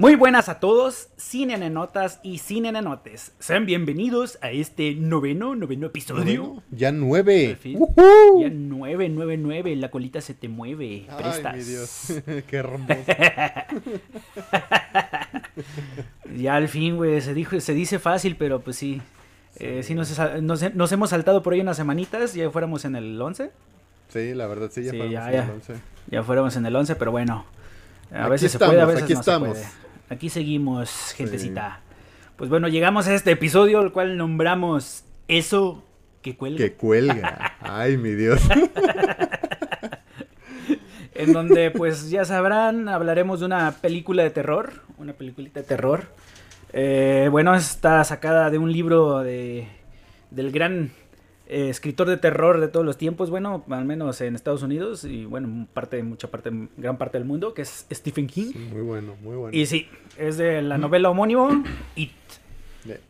Muy buenas a todos, cinenenotas y cinenenotes. Sean bienvenidos a este noveno, noveno episodio. ya nueve. Ya nueve, nueve, nueve. La colita se te mueve. Prestas. Ay, mi Dios. Qué hermoso. Ya al fin, güey. Se, dijo, se dice fácil, pero pues sí. Eh, sí, nos, nos- nos hemos saltado por ahí unas semanitas. Ya fuéramos en el 11. Sí, la verdad, sí, ya Sí, fuimos ya, en ya. el once. Ya fuéramos en el 11, pero bueno. A Aquí veces estamos, se puede, a veces aquí no se estamos. puede. Aquí seguimos, gentecita. Pues bueno, llegamos a este episodio, el cual nombramos Eso que cuelga. Que cuelga. Ay, mi Dios. En donde, pues ya sabrán, hablaremos de una película de terror. Una peliculita de terror. Eh, bueno, está sacada de un libro de, del gran eh, escritor de terror de todos los tiempos. Bueno, al menos en Estados Unidos y bueno, parte, mucha parte, gran parte del mundo, que es Stephen King. Muy bueno, muy bueno. Y sí, es de la novela homónimo It.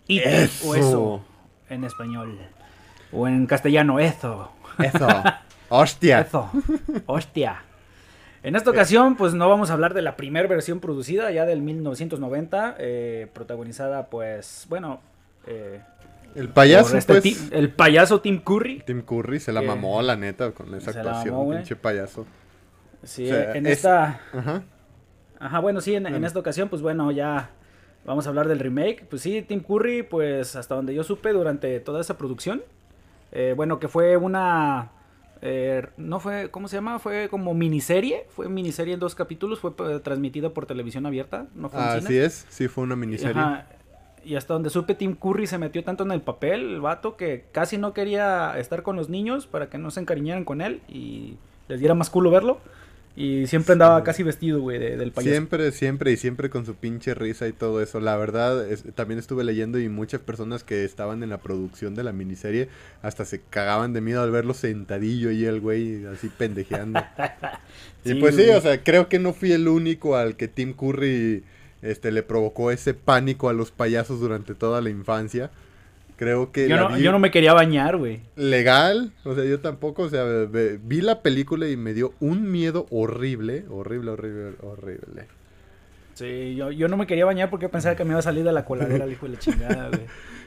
It o eso en español. O en castellano, eso. Eso. Hostia. Eso. Hostia. En esta ocasión, pues no vamos a hablar de la primera versión producida, ya del 1990, eh, protagonizada, pues, bueno, eh, El payaso, este pues. el payaso Tim Curry. Tim Curry se la mamó, la neta, con esa actuación. mamó, pinche payaso. Sí, O sea, en es- esta, Ajá. ajá, bueno, sí, en, esta ocasión, pues bueno, ya vamos a hablar del remake. Pues sí, Tim Curry, pues hasta donde yo supe durante toda esa producción, eh, bueno, que fue una, eh, no fue, ¿cómo se llama? Fue como miniserie, fue miniserie en dos capítulos, fue eh, transmitida por televisión abierta, no fue en Así cine. es, sí fue una miniserie. Ajá, Y hasta donde supe, Tim Curry se metió tanto en el papel, el vato, que casi no quería estar con los niños para que no se encariñaran con él y les diera más culo verlo. Y siempre andaba Sí. casi vestido, güey, de- del payaso. Siempre, siempre y siempre con su pinche risa y todo eso. La verdad, es- también estuve leyendo y muchas personas que estaban en la producción de la miniserie hasta se cagaban de miedo al verlo sentadillo y el güey así pendejeando. y Sí, pues sí, güey. o sea, creo que no fui el único al que Tim Curry este, le provocó ese pánico a los payasos durante toda la infancia. Creo que Yo no, yo no me quería bañar, güey. legal, o sea, yo tampoco, o sea, vi la película y me dio un miedo horrible, horrible, horrible, horrible. Sí, yo, yo no me quería bañar porque pensaba que me iba a salir de la coladera el hijo de la chingada, güey.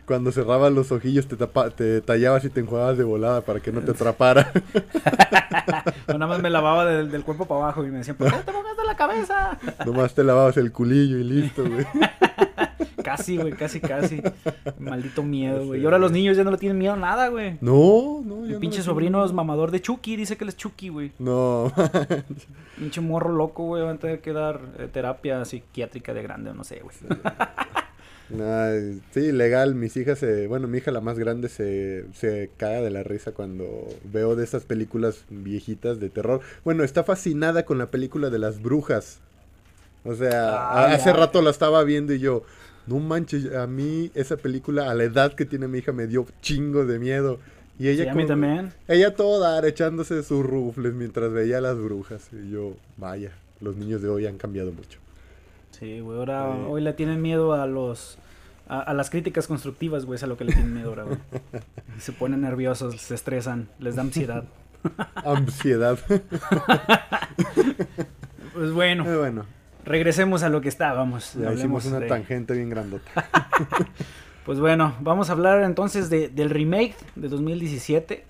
Cuando cerrabas los ojillos te, tapa- te tallabas y te enjuagabas de volada para que no te atrapara. Yo nada más me lavaba del, del cuerpo para abajo y me decían, ¿por qué te mojaste la cabeza? Nomás te lavabas el culillo y listo, güey. Casi, güey, casi, casi. Maldito miedo, güey. Y ahora los niños ya no le tienen miedo a nada, güey. No, no, Mi no pinche sobrino es mamador de Chucky, dice que él es Chucky, güey. No, Pinche morro loco, güey, va a tener que dar eh, terapia psiquiátrica de grande, o no sé, güey. Ay, sí, legal, mis hijas se, bueno, mi hija la más grande se, se caga de la risa cuando veo de esas películas viejitas de terror. Bueno, está fascinada con la película de las brujas. O sea, Ah, hace rato la estaba viendo y yo, no manches, a mí esa película a la edad que tiene mi hija me dio chingo de miedo. Y ella Sí, a mí como- también. Ella toda echándose sus rufles mientras veía a las brujas. Y yo, vaya, los niños de hoy han cambiado mucho. Sí, güey, ahora Sí. hoy le tienen miedo a los... A, a las críticas constructivas, güey, es a lo que le tienen miedo ahora, güey. Se ponen nerviosos, se estresan, les da ansiedad. Ansiedad. Pues bueno, Eh, bueno, regresemos a lo que estábamos. ya hicimos una de- tangente bien grandota. Pues bueno, vamos a hablar entonces de- del remake de 2017,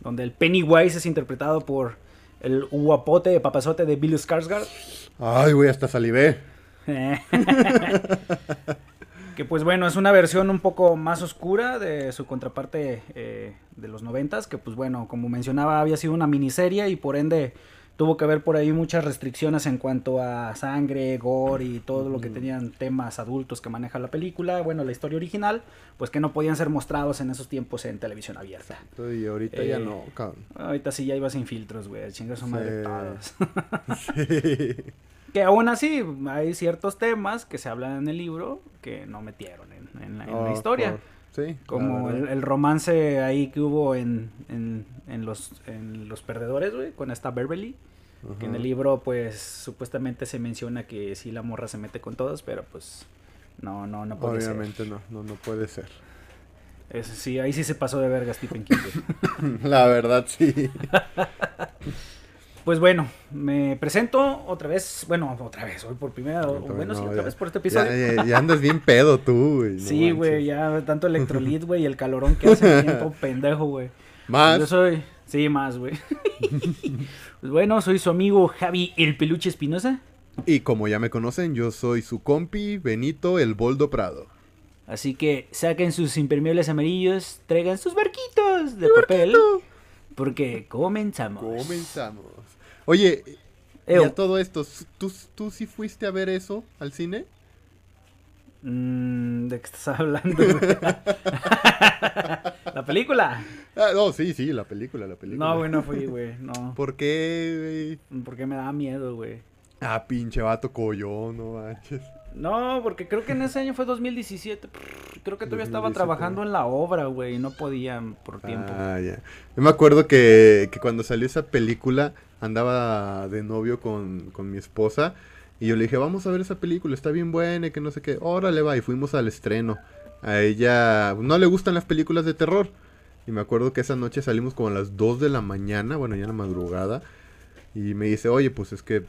donde el Pennywise es interpretado por el guapote papazote de Bill Skarsgård. Ay, güey, hasta salivé. que pues bueno, es una versión un poco más oscura de su contraparte eh, de los noventas, que pues bueno, como mencionaba, había sido una miniserie y por ende tuvo que haber por ahí muchas restricciones en cuanto a sangre, gore y todo lo que tenían temas adultos que maneja la película, bueno, la historia original, pues que no podían ser mostrados en esos tiempos en televisión abierta. Y ahorita ya Eh, no, cabrón. Ahorita sí ya iba sin filtros, güey, chinga su madre Sí. Sí. Que aún así hay ciertos temas que se hablan en el libro que no metieron en, en la, en la Oh, historia. por- sí. Como el, romance ahí que hubo en, en, en los, en los perdedores, güey, con esta Beverly. Que en el libro, pues, supuestamente se menciona que sí la morra se mete con todos, pero pues, no, no, no puede Obviamente no, no, no puede ser. ser. Sí, ahí sí se pasó de verga Stephen King. güey. La verdad, sí. Pues bueno, me presento otra vez, bueno, otra vez, hoy por primera, o- bueno, sí, No, otra ya- vez por este episodio. Ya, ya- ya andas bien pedo tú, güey. no sí, güey, ya tanto electrolit, güey, y el calorón que hace tiempo, pendejo, güey. Más. Yo soy, sí, más, güey. pues bueno, soy su amigo Javi el Peluche Espinosa, Y como ya me conocen, yo soy su compi Benito el Boldo Prado. así que saquen sus impermeables amarillos, traigan sus barquitos de papel, porque comenzamos. Comenzamos. Oye, y a todo esto, ¿tú, ¿tú sí fuiste a ver eso al cine? Mm, ¿De qué estás hablando? ¿La película? Ah, no, sí, sí, la película, la película. No, güey, no fui, güey, no. ¿Por qué, güey? Porque me daba miedo, güey. Ah, pinche vato collón, no manches. No, porque creo que en ese año fue 2017. Creo que todavía estaba 2017. trabajando en la obra, güey, y no podía por tiempo. Ah, ya. Yo me acuerdo que, que cuando salió esa película andaba de novio con, con mi esposa y yo le dije, vamos a ver esa película, está bien buena y que no sé qué. Órale, va, y fuimos al estreno. A ella no le gustan las películas de terror. Y me acuerdo que esa noche salimos como a las 2 de la mañana, bueno, ya en la madrugada. Y me dice, oye, pues es que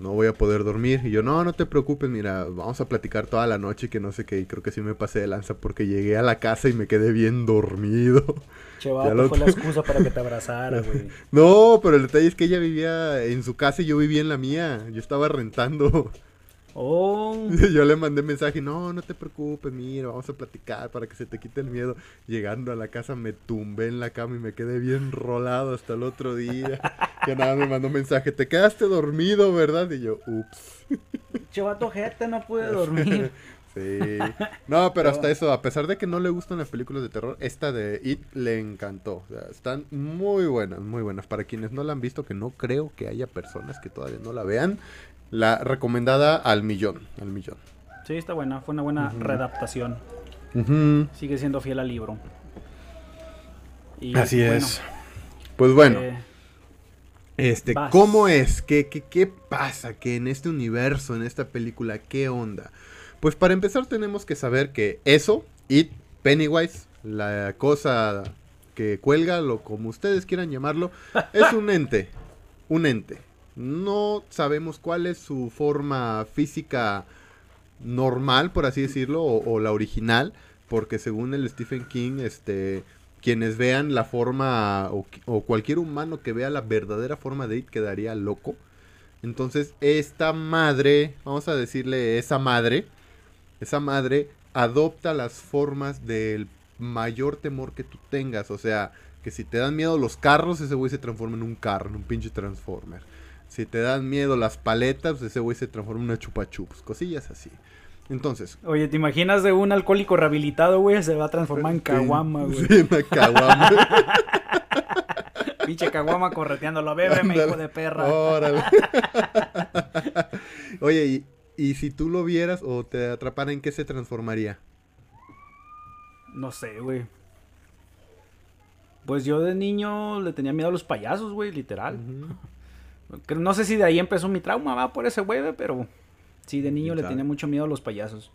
no voy a poder dormir. Y yo, no, no te preocupes, mira, vamos a platicar toda la noche que no sé qué. Y creo que sí me pasé de lanza porque llegué a la casa y me quedé bien dormido. Che, Ya vato, lo- fue la excusa para que te abrazara, güey. No, pero el detalle es que ella vivía en su casa y yo vivía en la mía. Yo estaba rentando. Oh, Yo le mandé mensaje, no, no te preocupes, mira, vamos a platicar para que se te quite el miedo. Llegando a la casa me tumbé en la cama y me quedé bien rolado hasta el otro día. Que nada, me mandó mensaje, te quedaste dormido, ¿verdad? Y yo, ups. che, vato, jete, no pude dormir. Sí. No, pero hasta eso, a pesar de que no le gustan las películas de terror, esta de It le encantó. O sea, están muy buenas, muy buenas. Para quienes no la han visto, que no creo que haya personas que todavía no la vean, la recomendada al millón, al millón. Sí, está buena, fue una buena readaptación. Ujú. Sigue siendo fiel al libro. Y, Así bueno, es. Pues bueno, eh, este, vas. ¿cómo es? ¿Qué, qué, ¿Qué pasa? Que en este universo, en esta película, ¿qué onda? Pues para empezar tenemos que saber que eso, It, Pennywise, la cosa que cuelga, lo como ustedes quieran llamarlo, es un ente, un ente. No sabemos cuál es su forma física normal, por así decirlo, o, la original, porque según el Stephen King, este, quienes vean la forma o, o cualquier humano que vea la verdadera forma de It quedaría loco. Entonces, esta madre, vamos a decirle esa madre, esa madre adopta las formas del mayor temor que tú tengas. O sea, que si te dan miedo los carros, ese güey se transforma en un carro, en un pinche transformer. Si te dan miedo las paletas, ese güey se transforma en una chupa chups, cosillas así. Entonces, Oye, ¿te imaginas de un alcohólico rehabilitado, güey? Se va a transformar en caguama, güey. Sí, caguama. Pinche caguama correteándolo. Bébeme, hijo Ándale. de perra. Órale. Oye, y, y si tú lo vieras o te atrapara, ¿en qué se transformaría? No sé, güey. Pues yo de niño le tenía miedo a los payasos, güey, literal. No sé si de ahí empezó mi trauma, va, por ese güey, pero sí, de niño ¿Quién le tenía mucho miedo a los payasos.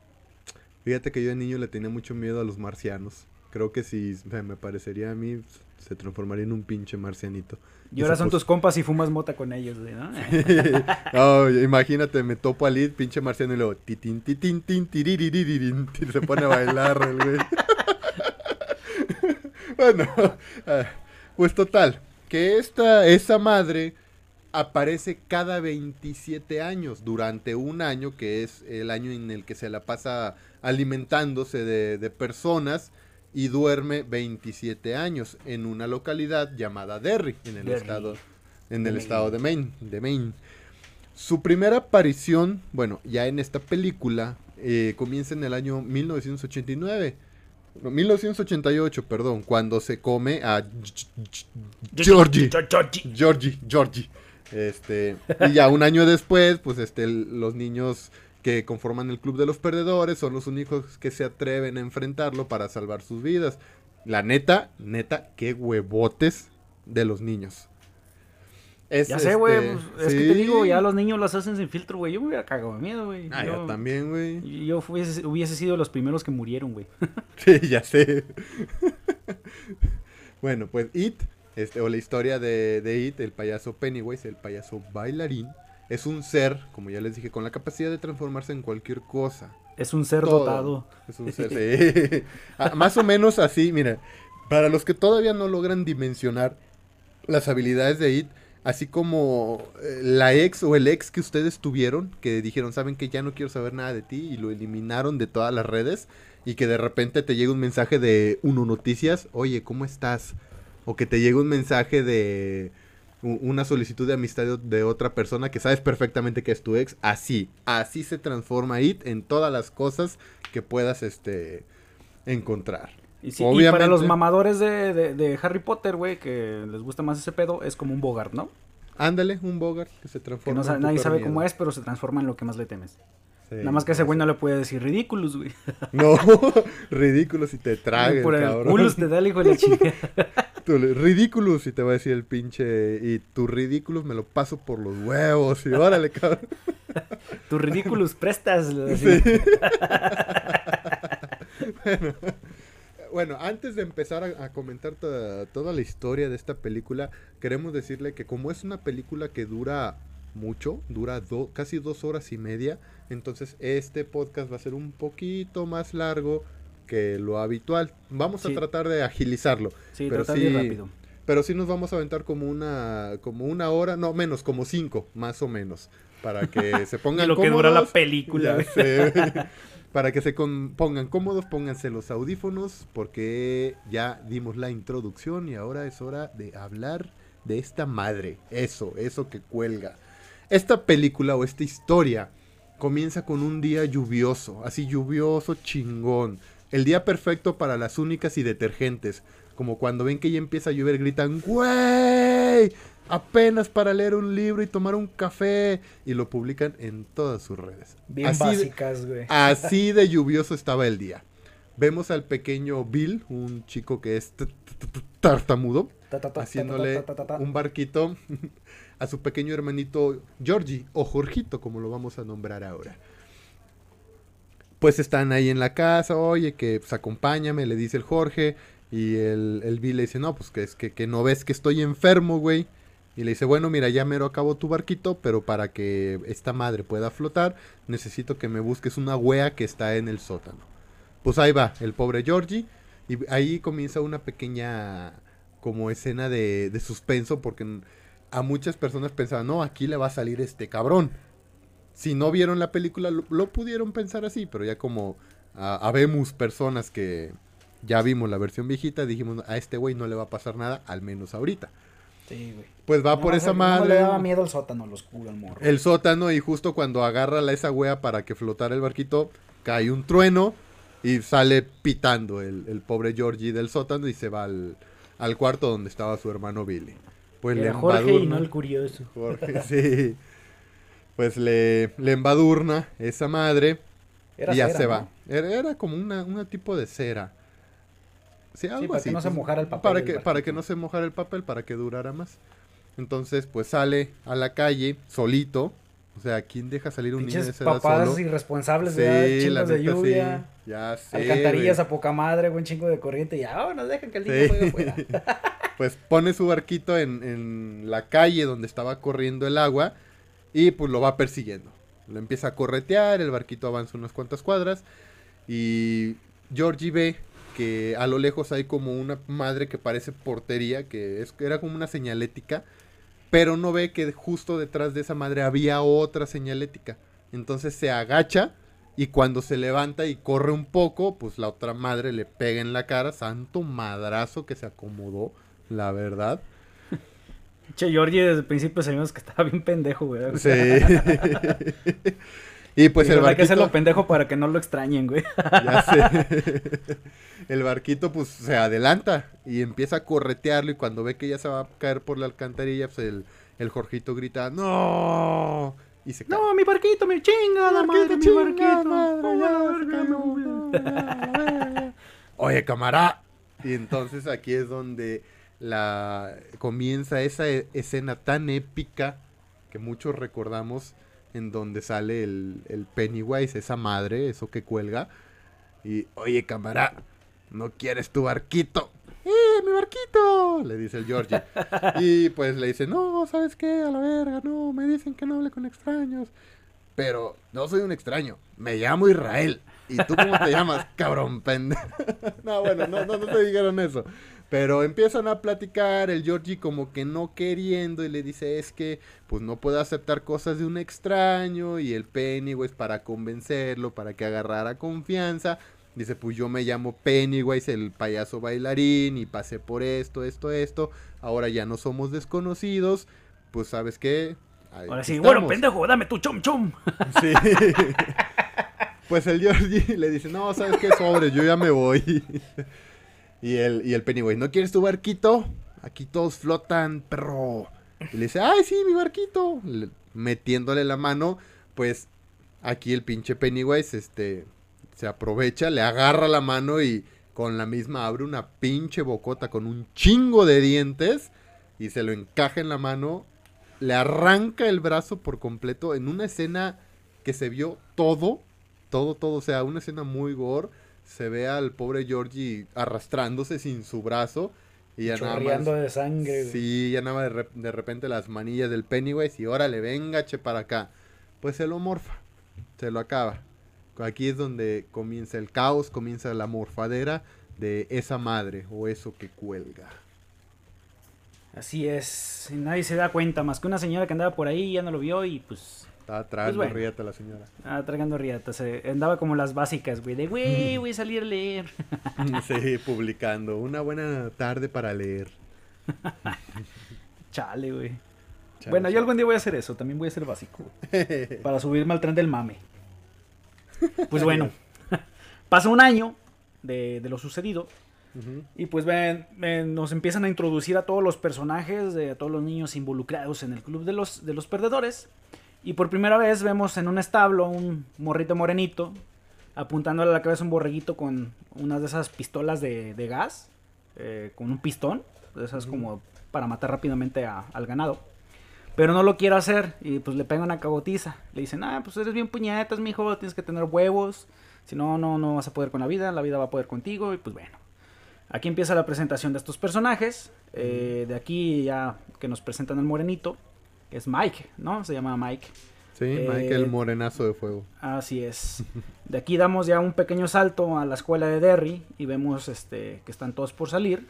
Fíjate que yo de niño le tenía mucho miedo a los marcianos. Creo que si me parecería a mí, se transformaría en un pinche marcianito. Y ahora son pos- tus compas y fumas mota con ellos, güey, ¿no? Imagínate, me topo al lead, pinche marciano, y luego titín, titín, tin, tiririririn, y se pone a bailar el güey. bueno, ah, pues total, que esta, esa madre aparece cada 27 años, durante un año, que es el año en el que se la pasa alimentándose de, de personas, y duerme 27 años en una localidad llamada Derry, en el Derry. estado en De el Maine. estado de Maine, de Maine. Su primera aparición, bueno, ya en esta película, eh, comienza en el año 1989. No, 1988, perdón, cuando se come a Georgie. Georgie, Georgie. Este, y ya un año después, pues este, los niños que conforman el club de los perdedores son los únicos que se atreven a enfrentarlo para salvar sus vidas. La neta, neta, qué huevotes de los niños. Es, Ya sé, güey, este, pues, es que te digo, ya los niños las hacen sin filtro, güey. Yo me hubiera cagado de miedo, güey. Ah, yo, yo también, güey. yo hubiese, hubiese sido los primeros que murieron, güey. Sí, ya sé. bueno, pues It este, o la historia de, de It, el payaso Pennywise, el payaso bailarín, es un ser, como ya les dije, con la capacidad de transformarse en cualquier cosa. Es un ser Todo. dotado. Es un ser, sí. Ah, Más o menos así, mira. Para los que todavía no logran dimensionar las habilidades de It, así como eh, la ex o el ex que ustedes tuvieron, que dijeron, saben que ya no quiero saber nada de ti y lo eliminaron de todas las redes y que de repente te llega un mensaje de Uno Noticias, oye, ¿cómo estás? O que te llega un mensaje de una solicitud de amistad de, otra persona que sabes perfectamente que es tu ex, así, así se transforma It en todas las cosas que puedas este encontrar. Y, sí, y para los mamadores de, de- de Harry Potter, güey, que les gusta más ese pedo, es como un Bogart, ¿no? Ándale, un Bogart que se Que transforma. no sa- en nadie sabe miedo. cómo es, pero se transforma en lo que más le temes. Sí, Nada más que ese güey no le puede decir ridículos, güey. No, ridículo si te trague, Por el cabrón. culos te da el hijo de la chingada. Tú le- ridículo si te va a decir el pinche. Y tu ridículo me lo paso por los huevos. Y órale, cabrón. Tus ridículos prestas. Sí. bueno, bueno, antes de empezar a, a comentar toda, toda la historia de esta película, queremos decirle que como es una película que dura mucho, dura do- casi dos horas y media, entonces este podcast va a ser un poquito más largo que lo habitual. Vamos Sí. a tratar de agilizarlo. Sí, Pero sí, rápido. Pero sí nos vamos a aventar como una, como una hora, no menos, como cinco, más o menos, para que se pongan lo que dura la película, sé. Para que se con- pongan cómodos, pónganse los audífonos, porque ya dimos la introducción y ahora es hora de hablar de esta madre. Eso, eso que cuelga. Esta película o esta historia comienza con un día lluvioso, así lluvioso chingón. El día perfecto para las únicas y detergentes. Como cuando ven que ya empieza a llover, gritan, ¡Güey! Apenas para leer un libro y tomar un café. Y lo publican en todas sus redes. Bien Así básicas, güey. Así de lluvioso estaba el día. Vemos al pequeño Bill, un chico que es tartamudo, Ta, ta, ta, ta, haciéndole un barquito a su pequeño hermanito Georgie, o Jorgito, como lo vamos a nombrar ahora. Pues están ahí en la casa, oye, que pues acompáñame, le dice el Jorge, y el, el Bill le dice, no, pues que es que, que no ves que estoy enfermo, güey. Y le dice, bueno, mira, ya mero acabo tu barquito, pero para que esta madre pueda flotar, necesito que me busques una wea que está en el sótano. Pues ahí va, el pobre Georgie, y ahí comienza una pequeña como escena de, de suspenso, porque a muchas personas pensaban, no, aquí le va a salir este cabrón. Si no vieron la película, lo, lo pudieron pensar así, pero ya como ah, habemos personas que ya vimos la versión viejita, dijimos, a este güey no le va a pasar nada, al menos ahorita. Sí, güey. Pues va No, por esa sea, no madre. le daba miedo el sótano, lo oscuro, al morro. El sótano y justo cuando agarra la esa wea para que flotara el barquito, cae un trueno y sale pitando el, el pobre Georgie del sótano y se va al, al cuarto donde estaba su hermano Billy. Pues Era le Jorge y embadurna- no el curioso. Jorge, sí. Pues le, le embadurna esa madre Era y ya cera, se ¿no? va. Era, era como una, una tipo de cera. Sí, algo para así. que no se pues, mojara el papel Para que, para que barquito. no se mojara el papel, para que durara más. Entonces, pues sale a la calle solito. O sea, ¿quién deja salir un niño de Pinches esa edad papás solo? irresponsables, Sí, de lluvia. sí. Ya sé. Alcantarillas a poca madre, buen chingo de corriente. Y ahora nos dejan que el niño Sí. juegue afuera. Pues pone su barquito en, en la calle donde estaba corriendo el agua y pues lo va persiguiendo. Lo empieza a corretear, el barquito avanza unas cuantas cuadras y Georgie ve que a lo lejos hay como una madre que parece portería, que es, era como una señalética, pero no ve que justo detrás de esa madre había otra señalética. Entonces se agacha y cuando se levanta y corre un poco, pues la otra madre le pega en la cara, santo madrazo que se acomodó, la verdad. Che, Georgie desde el principio sabíamos que estaba bien pendejo, güey. Sí. y pues el Dijeron, Hay que hacerlo barquito, pendejo para que no lo extrañen, güey. ya sé. el barquito pues se adelanta y empieza a corretearlo y cuando ve que ya se va a caer por la alcantarilla, pues el, el Jorgito grita, ¡No! Y se cae. No, mi barquito, mi chingada madre, mi barquito. madre, Oh, ya la no. Oye, camarada. Y entonces aquí es donde la comienza esa e- escena tan épica que muchos recordamos en donde sale el, el Pennywise, esa madre, eso que cuelga. Y, oye, camarada, ¿no quieres tu barquito? ¡Eh, mi mi barquito! Le dice el Georgie. y pues le dice, no, ¿sabes qué? A la verga, no, me dicen que no hable con extraños. Pero no soy un extraño, me llamo Israel. ¿Y tú cómo te llamas, cabrón pendejo? no, bueno, no, no, no te dijeron eso. Pero empiezan a platicar, el Georgie como que no queriendo y le dice es que pues no puede aceptar cosas de un extraño y el Pennywise para convencerlo, para que agarrara confianza. Dice pues yo me llamo Pennywise, el payaso bailarín y pasé por esto, esto, esto. Ahora ya no somos desconocidos. Pues sabes qué. Ahora sí, bueno, pendejo, dame tu chum chum. Sí. pues el Georgie le dice, no, ¿sabes qué? Sobre, yo ya me voy. Y el, y el Pennywise, ¿no quieres tu barquito? Aquí todos flotan, perro. Y le dice, ay, sí, mi barquito. metiéndole la mano, pues aquí el pinche Pennywise, este, se aprovecha, le agarra la mano y con la misma abre una pinche bocota con un chingo de dientes y se lo encaja en la mano, le arranca el brazo por completo en una escena que se vio todo, todo, todo, o sea, una escena muy gore se ve al pobre Georgie arrastrándose sin su brazo. Y ya nada de sangre. Sí, ya nada de, de, repente las manillas del Pennywise y órale, venga, che, para acá. Pues se lo morfa, se lo acaba. Aquí es donde comienza el caos, comienza la morfadera de esa madre o eso que cuelga. Así es, nadie se da cuenta, más que una señora que andaba por ahí ya no lo vio y pues estaba tragando pues la señora. Ah, tragando riata. Se andaba como las básicas, güey. De, güey, voy a salir a leer. sí, publicando. Una buena tarde para leer. Chale, güey. bueno, yo algún día voy a hacer eso. También voy a ser básico. para subirme al tren del mame. Pues bueno. Pasa un año de, lo sucedido. Y pues ven, nos empiezan a introducir a todos los personajes, de, a todos los niños involucrados en el club de los, de los perdedores. Y por primera vez vemos en un establo un morrito morenito apuntándole a la cabeza un borreguito con una de esas pistolas de, gas, eh, con un pistón, de esas como para matar rápidamente al ganado. Pero no lo quiere hacer y pues le pega una cagotiza. Le dicen, ah, pues eres bien puñetas, mijo, tienes que tener huevos. Si no, no, no vas a poder con la vida, la vida va a poder contigo. Y pues bueno, aquí empieza la presentación de estos personajes. Eh, de aquí ya que nos presentan el morenito, es Mike, ¿no? Se llama Mike. Sí, Mike el eh, morenazo de fuego. Así es. De aquí damos ya un pequeño salto a la escuela de Derry y vemos este que están todos por salir,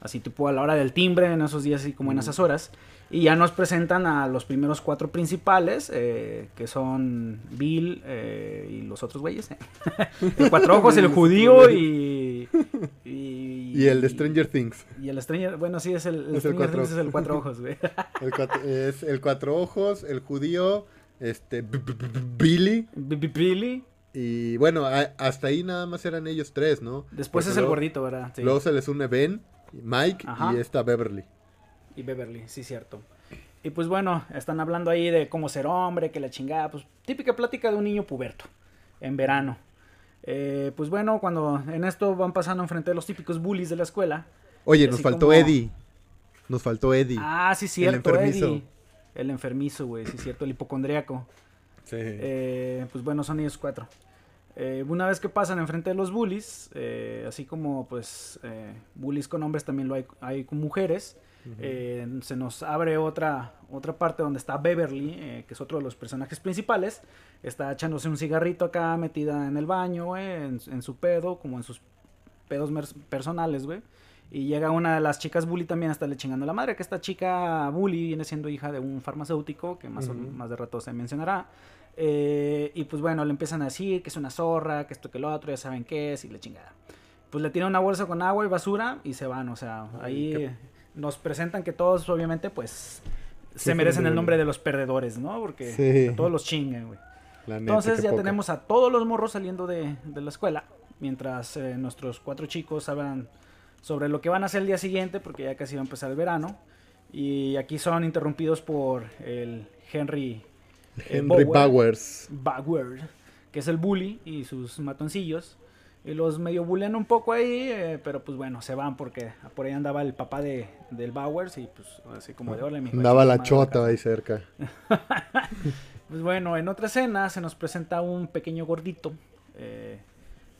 así tipo a la hora del timbre en esos días y como en esas horas. Y ya nos presentan a los primeros cuatro principales, eh, que son Bill eh, y los otros güeyes. el Cuatro Ojos, el judío y, y, el de Stranger Things. Y el Stranger, bueno, sí, es el, Stranger Things es el Cuatro Ojos, güey. es el Cuatro Ojos, el judío, este, Billy. Billy. Y bueno, hasta ahí nada más eran ellos tres, ¿no? Después es el gordito, ¿verdad? Luego se les une Ben, Mike y esta Beverly y Beverly, sí, cierto. Y pues bueno, están hablando ahí de cómo ser hombre, que la chingada, pues típica plática de un niño puberto, en verano. Eh, pues bueno, cuando en esto van pasando enfrente de los típicos bullies de la escuela. Oye, nos faltó Eddie. Nos faltó Eddie. Ah, sí, cierto, el enfermizo. Eddie. El enfermizo, güey, sí, cierto, el hipocondriaco. Sí. Eh, pues bueno, son ellos cuatro. Eh, una vez que pasan enfrente de los bullies, así como pues bullies con hombres también lo hay, hay con mujeres. Eh, se nos abre otra, otra parte donde está Beverly, eh, que es otro de los personajes principales. Está echándose un cigarrito acá, metida en el baño, en, su pedo, como en sus pedos personales, güey. Y llega una de las chicas bully también a estarle chingando la madre, que esta chica bully viene siendo hija de un farmacéutico, que más, más de rato se mencionará. Eh, y pues bueno, le empiezan a decir que es una zorra, que esto que lo otro, ya saben qué es, y le chingada. Pues le tiran una bolsa con agua y basura y se van, o sea, ahí nos presentan que todos, obviamente, pues se merecen el nombre de los perdedores, ¿no? Porque todos los chingan, güey. Entonces ya tenemos a todos los morros saliendo de, la escuela, mientras eh, nuestros cuatro chicos hablan sobre lo que van a hacer el día siguiente, porque ya casi va a empezar el verano. Y aquí son interrumpidos por el Henry, eh, Henry Bowers. Bowers, que es el bully y sus matoncillos. Y los medio bulean un poco ahí, eh, pero pues bueno, se van porque por ahí andaba el papá de, del Bowers y pues así como de hola, mi Andaba la chota ahí cerca. pues bueno, en otra escena se nos presenta un pequeño gordito, eh,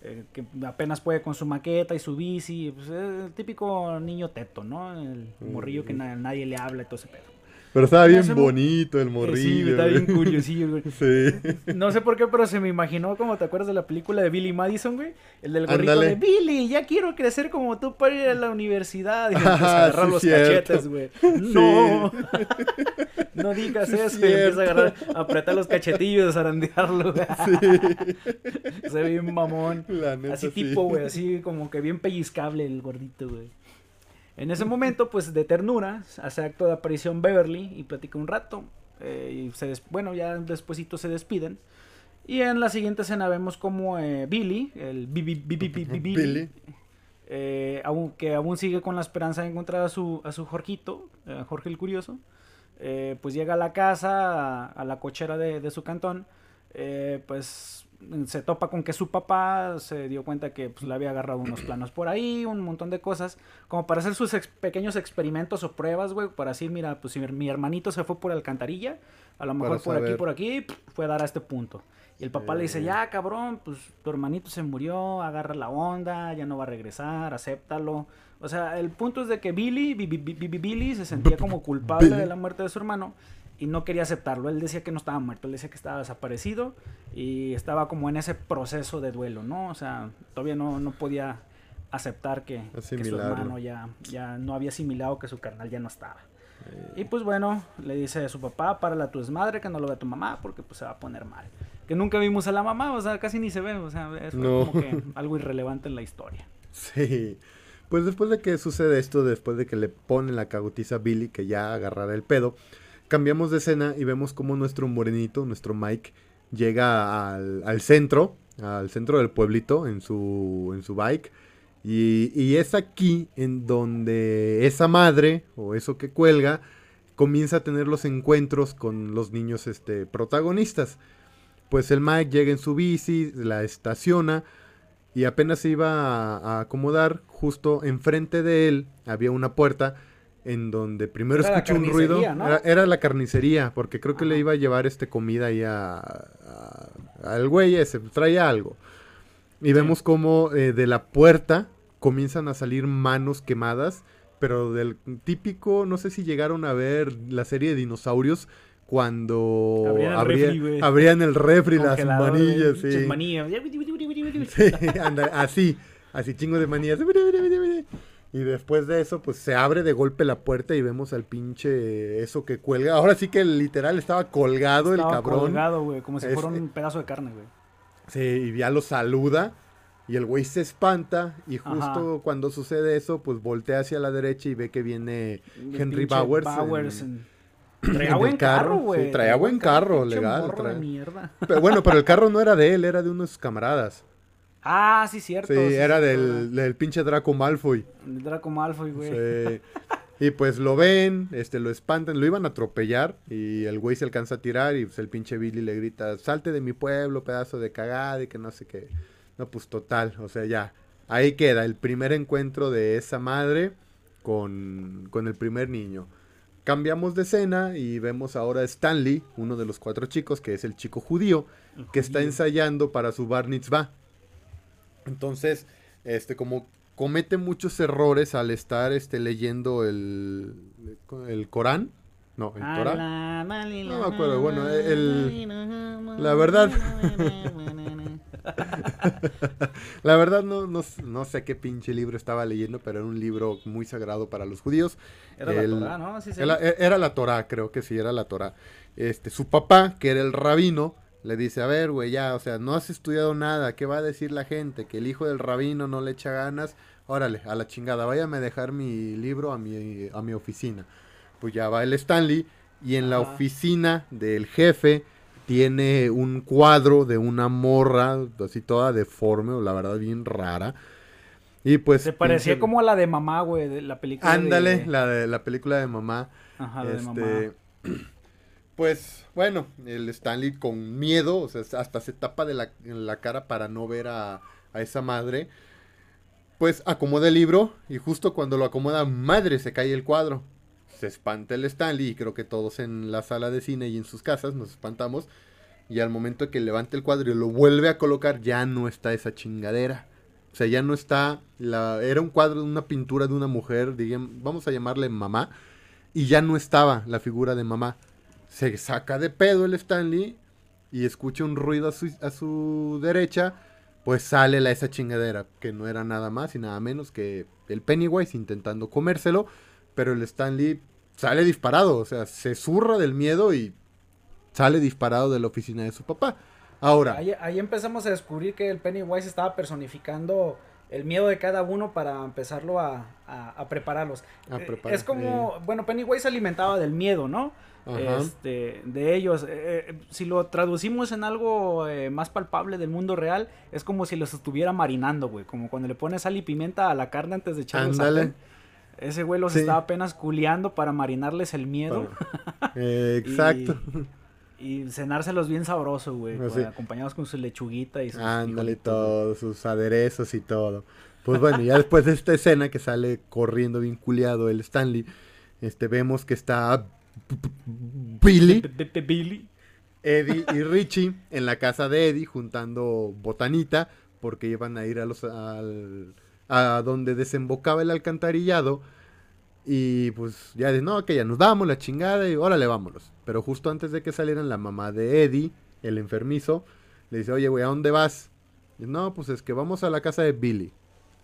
eh, que apenas puede con su maqueta y su bici, pues, el típico niño teto, ¿no? El morrillo que nadie le habla y todo ese pedo. Pero estaba bien bonito el morrillo. Sí, estaba bien curiosillo, güey. Sí. No sé por qué, pero se me imaginó, como te acuerdas de la película de Billy Madison, güey. El del gorrito de Billy, ya quiero crecer como tú para ir a la universidad. Y empieza a agarrar los cachetes, güey. No. no digas eso. Y empieza a agarrar, a apretar los cachetillos, a zarandearlo, güey. Sí. se ve bien mamón. así tipo, güey, así como que bien pellizcable el gordito, güey. En ese momento, pues de ternura, hace acto de aparición Beverly y platica un rato. Eh, y se bueno, ya despuesito se despiden. Y en la siguiente escena vemos como eh, Billy, el Billy, eh, que aún sigue con la esperanza de encontrar a su, a su Jorgito, Jorge el Curioso, pues llega a la casa, a, la cochera de, de su cantón, pues se topa con que su papá se dio cuenta que pues, le había agarrado unos planos por ahí, un montón de cosas, como para hacer sus pequeños experimentos o pruebas, güey, para decir, mira, pues si mi hermanito se fue por alcantarilla, a lo mejor por aquí, por aquí, fue a dar a este punto. Y el papá le dice, ya, cabrón, pues tu hermanito se murió, agarra la onda, ya no va a regresar, acéptalo. O sea, el punto es de que Billy, Billy se sentía como culpable de la muerte de su hermano y no quería aceptarlo. Él decía que no estaba muerto, él decía que estaba desaparecido y estaba como en ese proceso de duelo, ¿no? O sea, todavía no, no podía aceptar que, su hermano ya, ya no había asimilado que su carnal ya no estaba. Eh. Y pues bueno, le dice a su papá, para a tu desmadre, que no lo vea tu mamá, porque pues se va a poner mal. Que nunca vimos a la mamá, o sea, casi ni se ve, o sea, es como que algo irrelevante en la historia. Sí. Pues después de que sucede esto, después de que le ponen la cagotiza a Billy, que ya agarrará el pedo, cambiamos de escena y vemos como nuestro morenito, nuestro Mike, llega al, centro, al centro del pueblito en su, en su bike. Y, es aquí en donde esa madre, o eso que cuelga, comienza a tener los encuentros con los niños este, protagonistas. Pues el Mike llega en su bici, la estaciona y apenas se iba a acomodar, justo enfrente de él había una puerta en donde primero escucho un ruido. Era, la carnicería, porque creo que le iba a llevar este comida ahí a, al güey ese, traía algo. Y vemos como eh, de la puerta comienzan a salir manos quemadas, pero del típico, no sé si llegaron a ver la serie de dinosaurios cuando abrían el refri, las manillas, sí. sí así, así chingo de manillas. Y después de eso, pues se abre de golpe la puerta y vemos al pinche eso que cuelga. Ahora sí que literal estaba colgado el cabrón. colgado, güey, como si fuera un pedazo de carne, güey. Sí, y ya lo saluda. Y el güey se espanta. Y justo cuando sucede eso, pues voltea hacia la derecha y ve que viene Henry Bowers. Bowers Traía buen carro, güey. Sí, traía buen carro, legal. Pero bueno, pero el carro no era de él, era de unos camaradas. Ah, sí, cierto. Sí, era del, del, pinche Draco Malfoy. El Draco Malfoy, güey. Sí. Y pues lo ven, este, lo espantan, lo iban a atropellar y el güey se alcanza a tirar y pues el pinche Billy le grita, salte de mi pueblo, pedazo de cagada y que no sé qué. No, pues total, o sea, ya. Ahí queda el primer encuentro de esa madre con, con el primer niño. Cambiamos de escena y vemos ahora a Stanley, uno de los cuatro chicos, que es el chico judío, que está ensayando para su bar mitzvah. Entonces, este, como comete muchos errores al estar este, leyendo el, el Corán. No, el Corán. No me acuerdo, bueno, el, la verdad. la verdad no, no, sé qué pinche libro estaba leyendo, pero era un libro muy sagrado para los judíos. Era la Torah, ¿no? era, la Torah, creo que sí, era la Torah. Este, su papá, que era el rabino, le dice, a ver, güey, ya, o sea, no has estudiado nada, ¿qué va a decir la gente? Que el hijo del rabino no le echa ganas. Órale, a la chingada, váyame a dejar mi libro a mi, a mi oficina. Pues ya va el Stanley y en la oficina del jefe tiene un cuadro de una morra, así toda deforme, o la verdad bien rara. Y pues... Se parecía como a la de mamá, güey, de la película. Ándale, la de la película de mamá. Ajá, la de mamá. Pues bueno, el Stanley con miedo, o sea, hasta se tapa de la, en la cara para no ver a, a, esa madre. Pues acomoda el libro y justo cuando lo acomoda, madre, se cae el cuadro. Se espanta el Stanley y creo que todos en la sala de cine y en sus casas nos espantamos. y al momento que levanta el cuadro y lo vuelve a colocar, ya no está esa chingadera. O sea, ya no está, la, era un cuadro de una pintura de una mujer, digamos, vamos a llamarle mamá, y ya no estaba la figura de mamá. Se saca de pedo el Stanley y escucha un ruido a su, a su derecha, pues sale la, esa chingadera, que no era nada más y nada menos que el Pennywise intentando comérselo, pero el Stanley sale disparado, o sea, se zurra del miedo y sale disparado de la oficina de su papá. Ahora. Ahí, empezamos a descubrir que el Pennywise estaba personificando el miedo de cada uno para empezarlo a, prepararlos. Eh, es como, bueno, Pennywise alimentaba del miedo, ¿no? Este, de ellos. Eh, eh, si lo traducimos en algo más palpable del mundo real, es como si los estuviera marinando, güey. Como cuando le pones sal y pimienta a la carne antes de echarle Ese güey los estaba apenas culeando para marinarles el miedo. exacto. Y cenárselos bien sabroso, güey. Acompañados con su lechuguita y sus. Ándale, todo, sus aderezos y todo. Pues bueno, ya después de esta escena que sale corriendo bien culiado el Stanley, este, vemos que está Billy, Billy, Eddie y Richie en la casa de Eddie juntando botanita porque iban a ir a los al, a donde desembocaba el alcantarillado y pues ya de no, que ya nos damos la chingada y órale, vámonos. Pero justo antes de que salieran, la mamá de Eddie, el enfermizo, le dice, oye, güey, ¿a dónde vas? Y, no, pues es que vamos a la casa de Billy.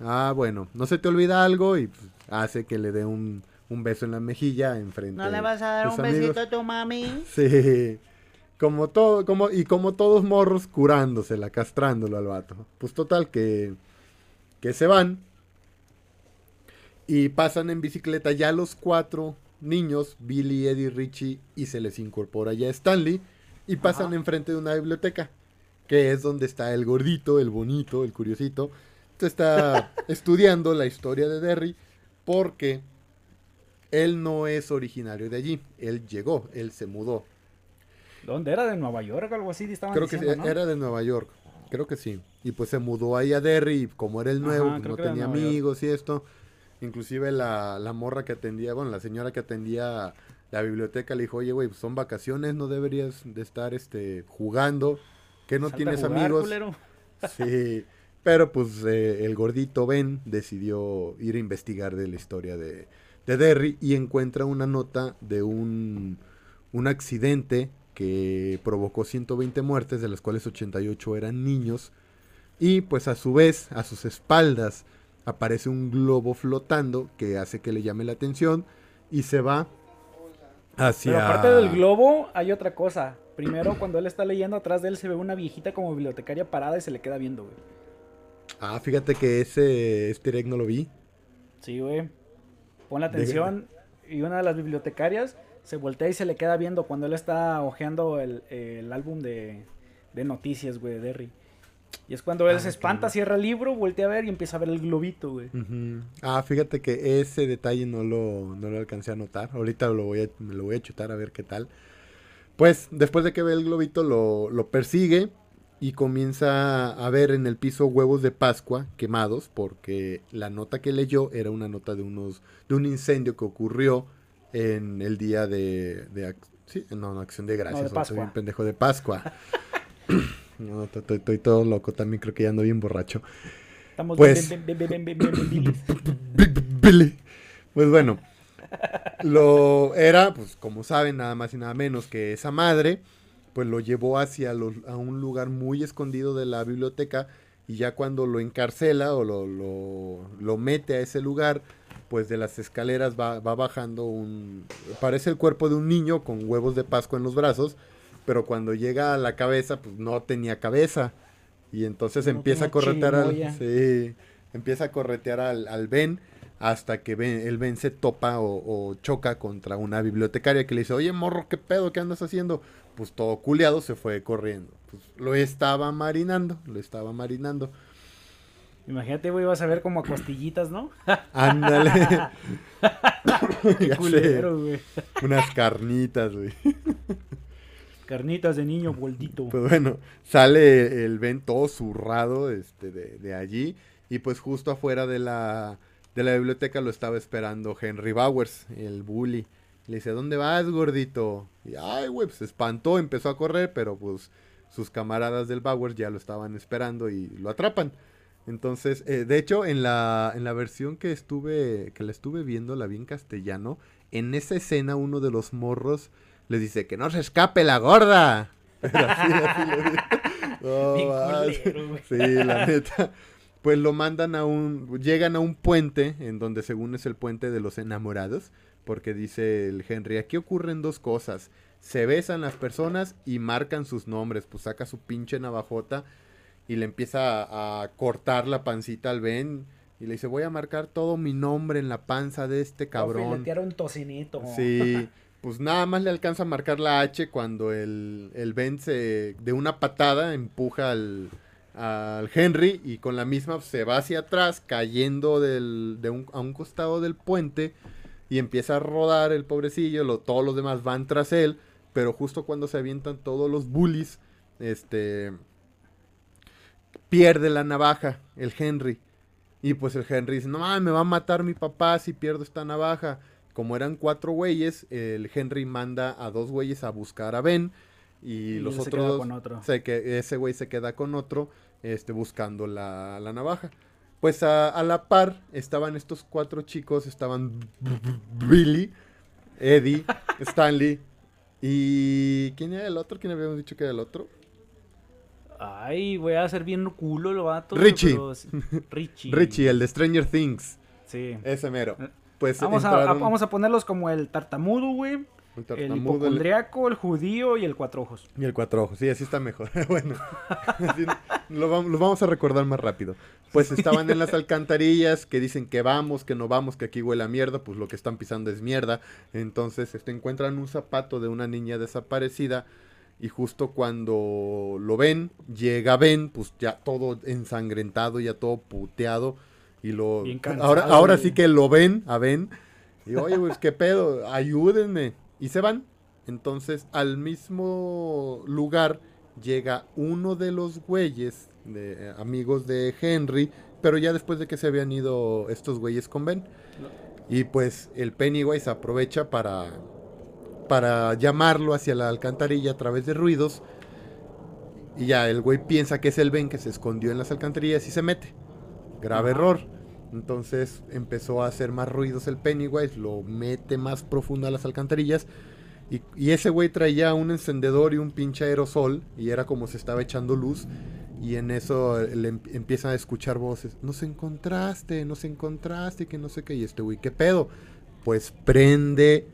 Ah, bueno, no se te olvida algo y pues, hace que le dé un, un beso en la mejilla enfrente. ¿No le vas a dar un besito a tu mami? Sí. Como todo, como, y como todos morros curándosela, castrándolo al vato. Pues total que, que se van y pasan en bicicleta ya los cuatro niños, Billy, Eddie, Richie, y se les incorpora ya Stanley, y pasan enfrente de una biblioteca, que es donde está el gordito, el bonito, el curiosito. está estudiando la historia de Derry, porque él no es originario de allí, él llegó, él se mudó. ¿Dónde era? ¿De Nueva York o algo así? Creo que era de Nueva York, creo que sí. Y pues se mudó ahí a Derry, y como era el nuevo, pues no tenía amigos y esto Inclusive la, la, morra que atendía, bueno, la señora que atendía la biblioteca le dijo, oye, güey, pues son vacaciones, no deberías de estar este, jugando, que no tienes amigos. Sí, pero pues eh, el gordito Ben decidió ir a investigar de la historia de, de Derry y encuentra una nota de un, un accidente que provocó 120 muertes, de las cuales 88 eran niños, y pues a su vez, a sus espaldas, aparece un globo flotando que hace que le llame la atención y se va hacia... Pero aparte del globo hay otra cosa. Primero, cuando él está leyendo atrás de él se ve una viejita como bibliotecaria parada y se le queda viendo, güey. Ah, fíjate que ese este no lo vi. Sí, güey. Pon la atención y una de las bibliotecarias se voltea y se le queda viendo cuando él está hojeando el, el álbum de, de noticias, güey, de Derry. Y es cuando él ah, se espanta, cierra el libro, voltea a ver y empieza a ver el globito, güey. Ah, fíjate que ese detalle no lo, no lo alcancé a notar. Ahorita lo voy a, me lo voy a chutar a ver qué tal. Pues después de que ve el globito lo, lo persigue y comienza a ver en el piso huevos de Pascua quemados porque la nota que leyó era una nota de unos de un incendio que ocurrió en el día de, de sí, no, no, acción de gracias, no, soy un pendejo de Pascua. No, estoy, todo loco. También creo que ya ando bien borracho. Estamos pues, Pues bueno, lo era, pues como saben, nada más y nada menos que esa madre, pues lo llevó hacia a un lugar muy escondido de la biblioteca y ya cuando lo encarcela o lo, lo, lo mete a ese lugar, pues de las escaleras va, va, bajando un... Parece el cuerpo de un niño con huevos de Pascua en los brazos pero cuando llega a la cabeza, pues no tenía cabeza. Y entonces empieza a corretear al. Sí, empieza a corretear al, al Ben hasta que el Ben se topa o, choca contra una bibliotecaria que le dice, oye morro, ¿qué pedo? ¿Qué andas haciendo? Pues todo culeado se fue corriendo. Pues lo estaba marinando, lo estaba marinando. Imagínate, güey, vas a ver como a costillitas, ¿no? Ándale. Qué culero, güey. Unas carnitas, güey. Carnitas de niño gordito. Pues bueno, sale el Ben todo zurrado este, de, allí. Y pues justo afuera de la, de la biblioteca lo estaba esperando Henry Bowers, el bully. Le dice, ¿dónde vas, gordito? Y ay, güey, pues se espantó, empezó a correr, pero pues sus camaradas del Bauer ya lo estaban esperando y lo atrapan. Entonces, eh, de hecho, en la, en la versión que estuve, que la estuve viendo, la vi en castellano, en esa escena uno de los morros le dice que no se escape la gorda. así, así le dice. Sí, la neta. Pues lo mandan a un. Llegan a un puente, en donde según es el puente de los enamorados. Porque dice el Henry: aquí ocurren dos cosas. Se besan las personas y marcan sus nombres. Pues saca su pinche navajota y le empieza a, a cortar la pancita al Ben. Y le dice: Voy a marcar todo mi nombre en la panza de este O cabrón. filetear un tocinito. Sí, pues nada más le alcanza a marcar la H cuando el, el Ben se, de una patada empuja al, al Henry y con la misma se va hacia atrás cayendo del, de un, a un costado del puente y empieza a rodar el pobrecillo, lo- todos los demás van tras él, pero justo cuando se avientan todos los bullies, este pierde la navaja el Henry. Y pues el Henry dice, no mames, me va a matar mi papá si pierdo esta navaja. Como eran cuatro güeyes, el Henry manda a dos güeyes a buscar a Ben. Y, Y los se otros queda dos, con otro. se que ese güey se queda con otro, este, buscando la, la navaja. Pues a, a la par estaban estos cuatro chicos, estaban Billy, Eddie, Stanley y... ¿Quién era el otro? ¿Quién habíamos dicho que era el otro? Ay, voy a hacer bien culo el vato. Richie. pero. Richie. Richie, el de Stranger Things. Sí. Ese mero. Pues Vamos a, a- entraron- vamos a ponerlos como el tartamudo, güey. El El hipocondriaco, el judío y el cuatro ojos. Y el cuatro ojos, sí, así está mejor. bueno, así lo, vam- lo vamos a recordar más rápido. Pues estaban en las alcantarillas que dicen que vamos, que no vamos, que aquí huele a mierda, pues lo que están pisando es mierda. Entonces este, encuentran un zapato de una niña desaparecida y justo cuando lo ven, llega Ben, pues ya todo ensangrentado, ya todo puteado. Y lo... Ahora ahora sí que lo ven, a Ben. Y oye, pues qué pedo, ayúdenme. Y se van. Entonces, al mismo lugar llega uno de los güeyes, de, eh, amigos de Henry, pero ya después de que se habían ido estos güeyes con Ben. Y pues el Pennywise aprovecha para, para llamarlo hacia la alcantarilla a través de ruidos. Y ya el güey piensa que es el Ben que se escondió en las alcantarillas y se mete. Grave error. Entonces empezó a hacer más ruidos el Pennywise, lo mete más profundo a las alcantarillas. Y, ese güey traía un encendedor y un pinche aerosol. Y era como se estaba echando luz. Y en eso eh, le em- empiezan a escuchar voces. Nos encontraste, nos encontraste, que no sé qué. Y este güey, ¿qué pedo? Pues prende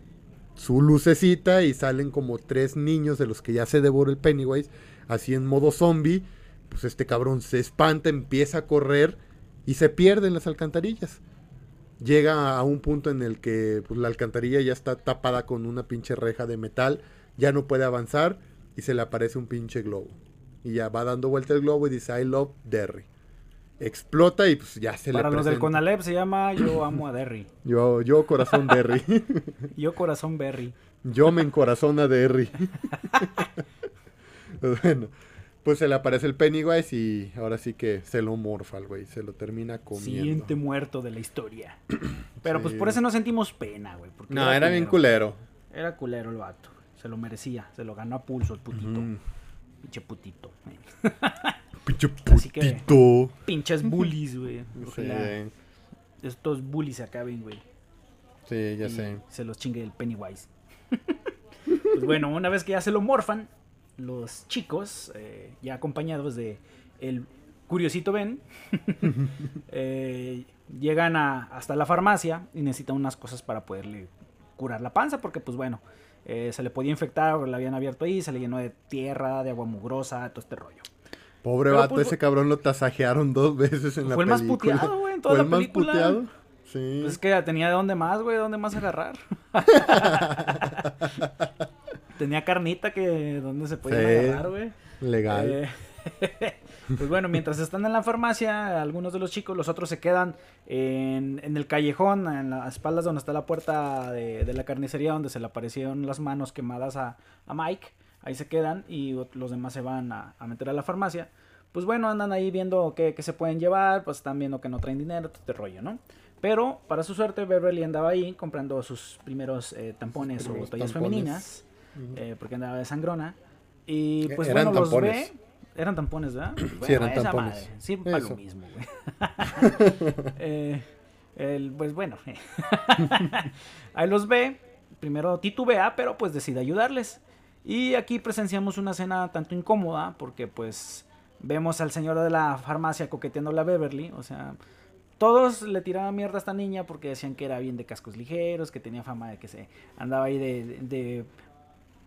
su lucecita y salen como tres niños de los que ya se devoró el Pennywise. Así en modo zombie. Pues este cabrón se espanta, empieza a correr y se pierde en las alcantarillas. Llega a un punto en el que pues, la alcantarilla ya está tapada con una pinche reja de metal, ya no puede avanzar y se le aparece un pinche globo. Y ya va dando vuelta el globo y dice I love Derry. Explota y pues ya se Para le los del. Conalep se llama Yo amo a Derry. Yo, yo corazón Derry. Yo corazón Berry. Yo me encorazona Derry. bueno, pues se le aparece el Pennywise y ahora sí que se lo morfa al güey, se lo termina comiendo. Siguiente muerto de la historia. Pero pues por eso no sentimos pena, güey. porque No, era bien culero. Era culero el vato. Se lo merecía. Se lo ganó a pulso el putito. Mm, Pinche putito. Pinche Así que- putito. Pinches bullies, güey. Sí, estos bullies se acaben, güey. sí, ya y sé. Se los chingue el Pennywise. pues bueno, una vez que ya se lo morfan, los chicos, eh, ya acompañados de el curiosito Ben, eh, llegan a, hasta la farmacia y necesitan unas cosas para poderle curar la panza, porque pues bueno, eh, se le podía infectar, la habían abierto ahí, se le llenó de tierra, de agua mugrosa, todo este rollo. Pobre Pero, vato, pues, ese cabrón lo tasajearon dos veces en la Fue el más película. puteado, güey, en toda ¿Fue la el más película. puteado? Sí. Pues es que tenía de dónde más, güey, de dónde más agarrar. tenía carnita que de dónde se podía Sí. agarrar, güey. Legal. Eh, pues bueno, mientras están en la farmacia, algunos de los chicos, los otros se quedan en, en el callejón, en las espaldas donde está la puerta de, de la carnicería, donde se le aparecieron las manos quemadas a, a Mike. Ahí se quedan y los demás se van a, a meter a la farmacia. Pues bueno, andan ahí viendo qué, qué se pueden llevar, pues están viendo que no traen dinero, todo este rollo, ¿no? Pero, para su suerte, Beverly andaba ahí comprando sus primeros eh, tampones Sus o tampones. femeninas, Eh, porque andaba de sangrona. Y pues Eran bueno, los ve. Eran tampones, ¿verdad? Sí, Bueno, eran esa tampones. madre, Sí, para lo mismo, güey. Eh, el- pues bueno. Ahí los ve. Primero titubea, pero pues decide ayudarles. Y aquí presenciamos una escena tanto incómoda porque pues vemos al señor de la farmacia coqueteando a Beverly. O sea, todos le tiraban mierda a esta niña porque decían que era bien de cascos ligeros, que tenía fama de que se andaba ahí de, de, de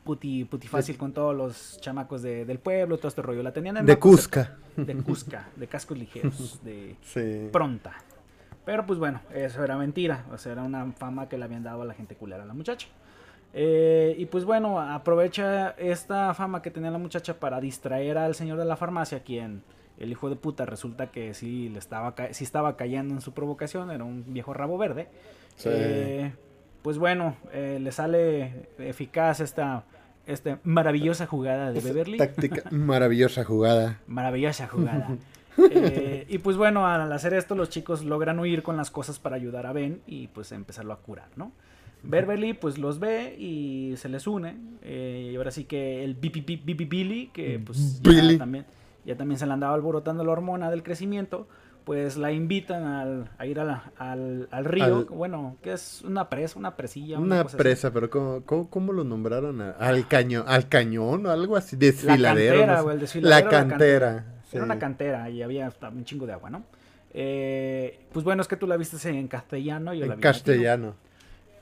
puti, puti fácil con todos los chamacos de- del pueblo, todo este rollo. La tenían en De. Cusca. De Cusca, de cascos ligeros, de Sí. pronta. Pero pues bueno, eso era mentira. O sea, era una fama que le habían dado a la gente culera a la muchacha. Eh, y pues bueno, aprovecha esta fama que tenía la muchacha para distraer al señor de la farmacia, quien el hijo de puta resulta que sí, le estaba, sí estaba cayendo en su provocación, era un viejo rabo verde. Sí. Eh, pues bueno, eh, le sale eficaz esta, esta maravillosa jugada de Beverly. Táctica maravillosa jugada. Maravillosa jugada. Eh, y pues bueno, al hacer esto los chicos logran huir con las cosas para ayudar a Ben y pues empezarlo a curar, ¿no? Beverly pues los ve y se les une. eh, y ahora sí que el Bibi Billy, que pues Billy. ya también, ya también se le andaba alborotando la hormona del crecimiento, pues la invitan al- a ir a la- al, al río. Al- bueno, que es una presa, una presilla. Una así. presa, pero ¿cómo, cómo, cómo lo nombraron? al cañón, al cañón o algo así, La desfiladero. cantera, no sé. güey, el desfiladero. La cantera. sí. Era una cantera y había un chingo de agua, ¿no? Eh, pues bueno, es que tú la viste en castellano. Yo la En vi latino. castellano.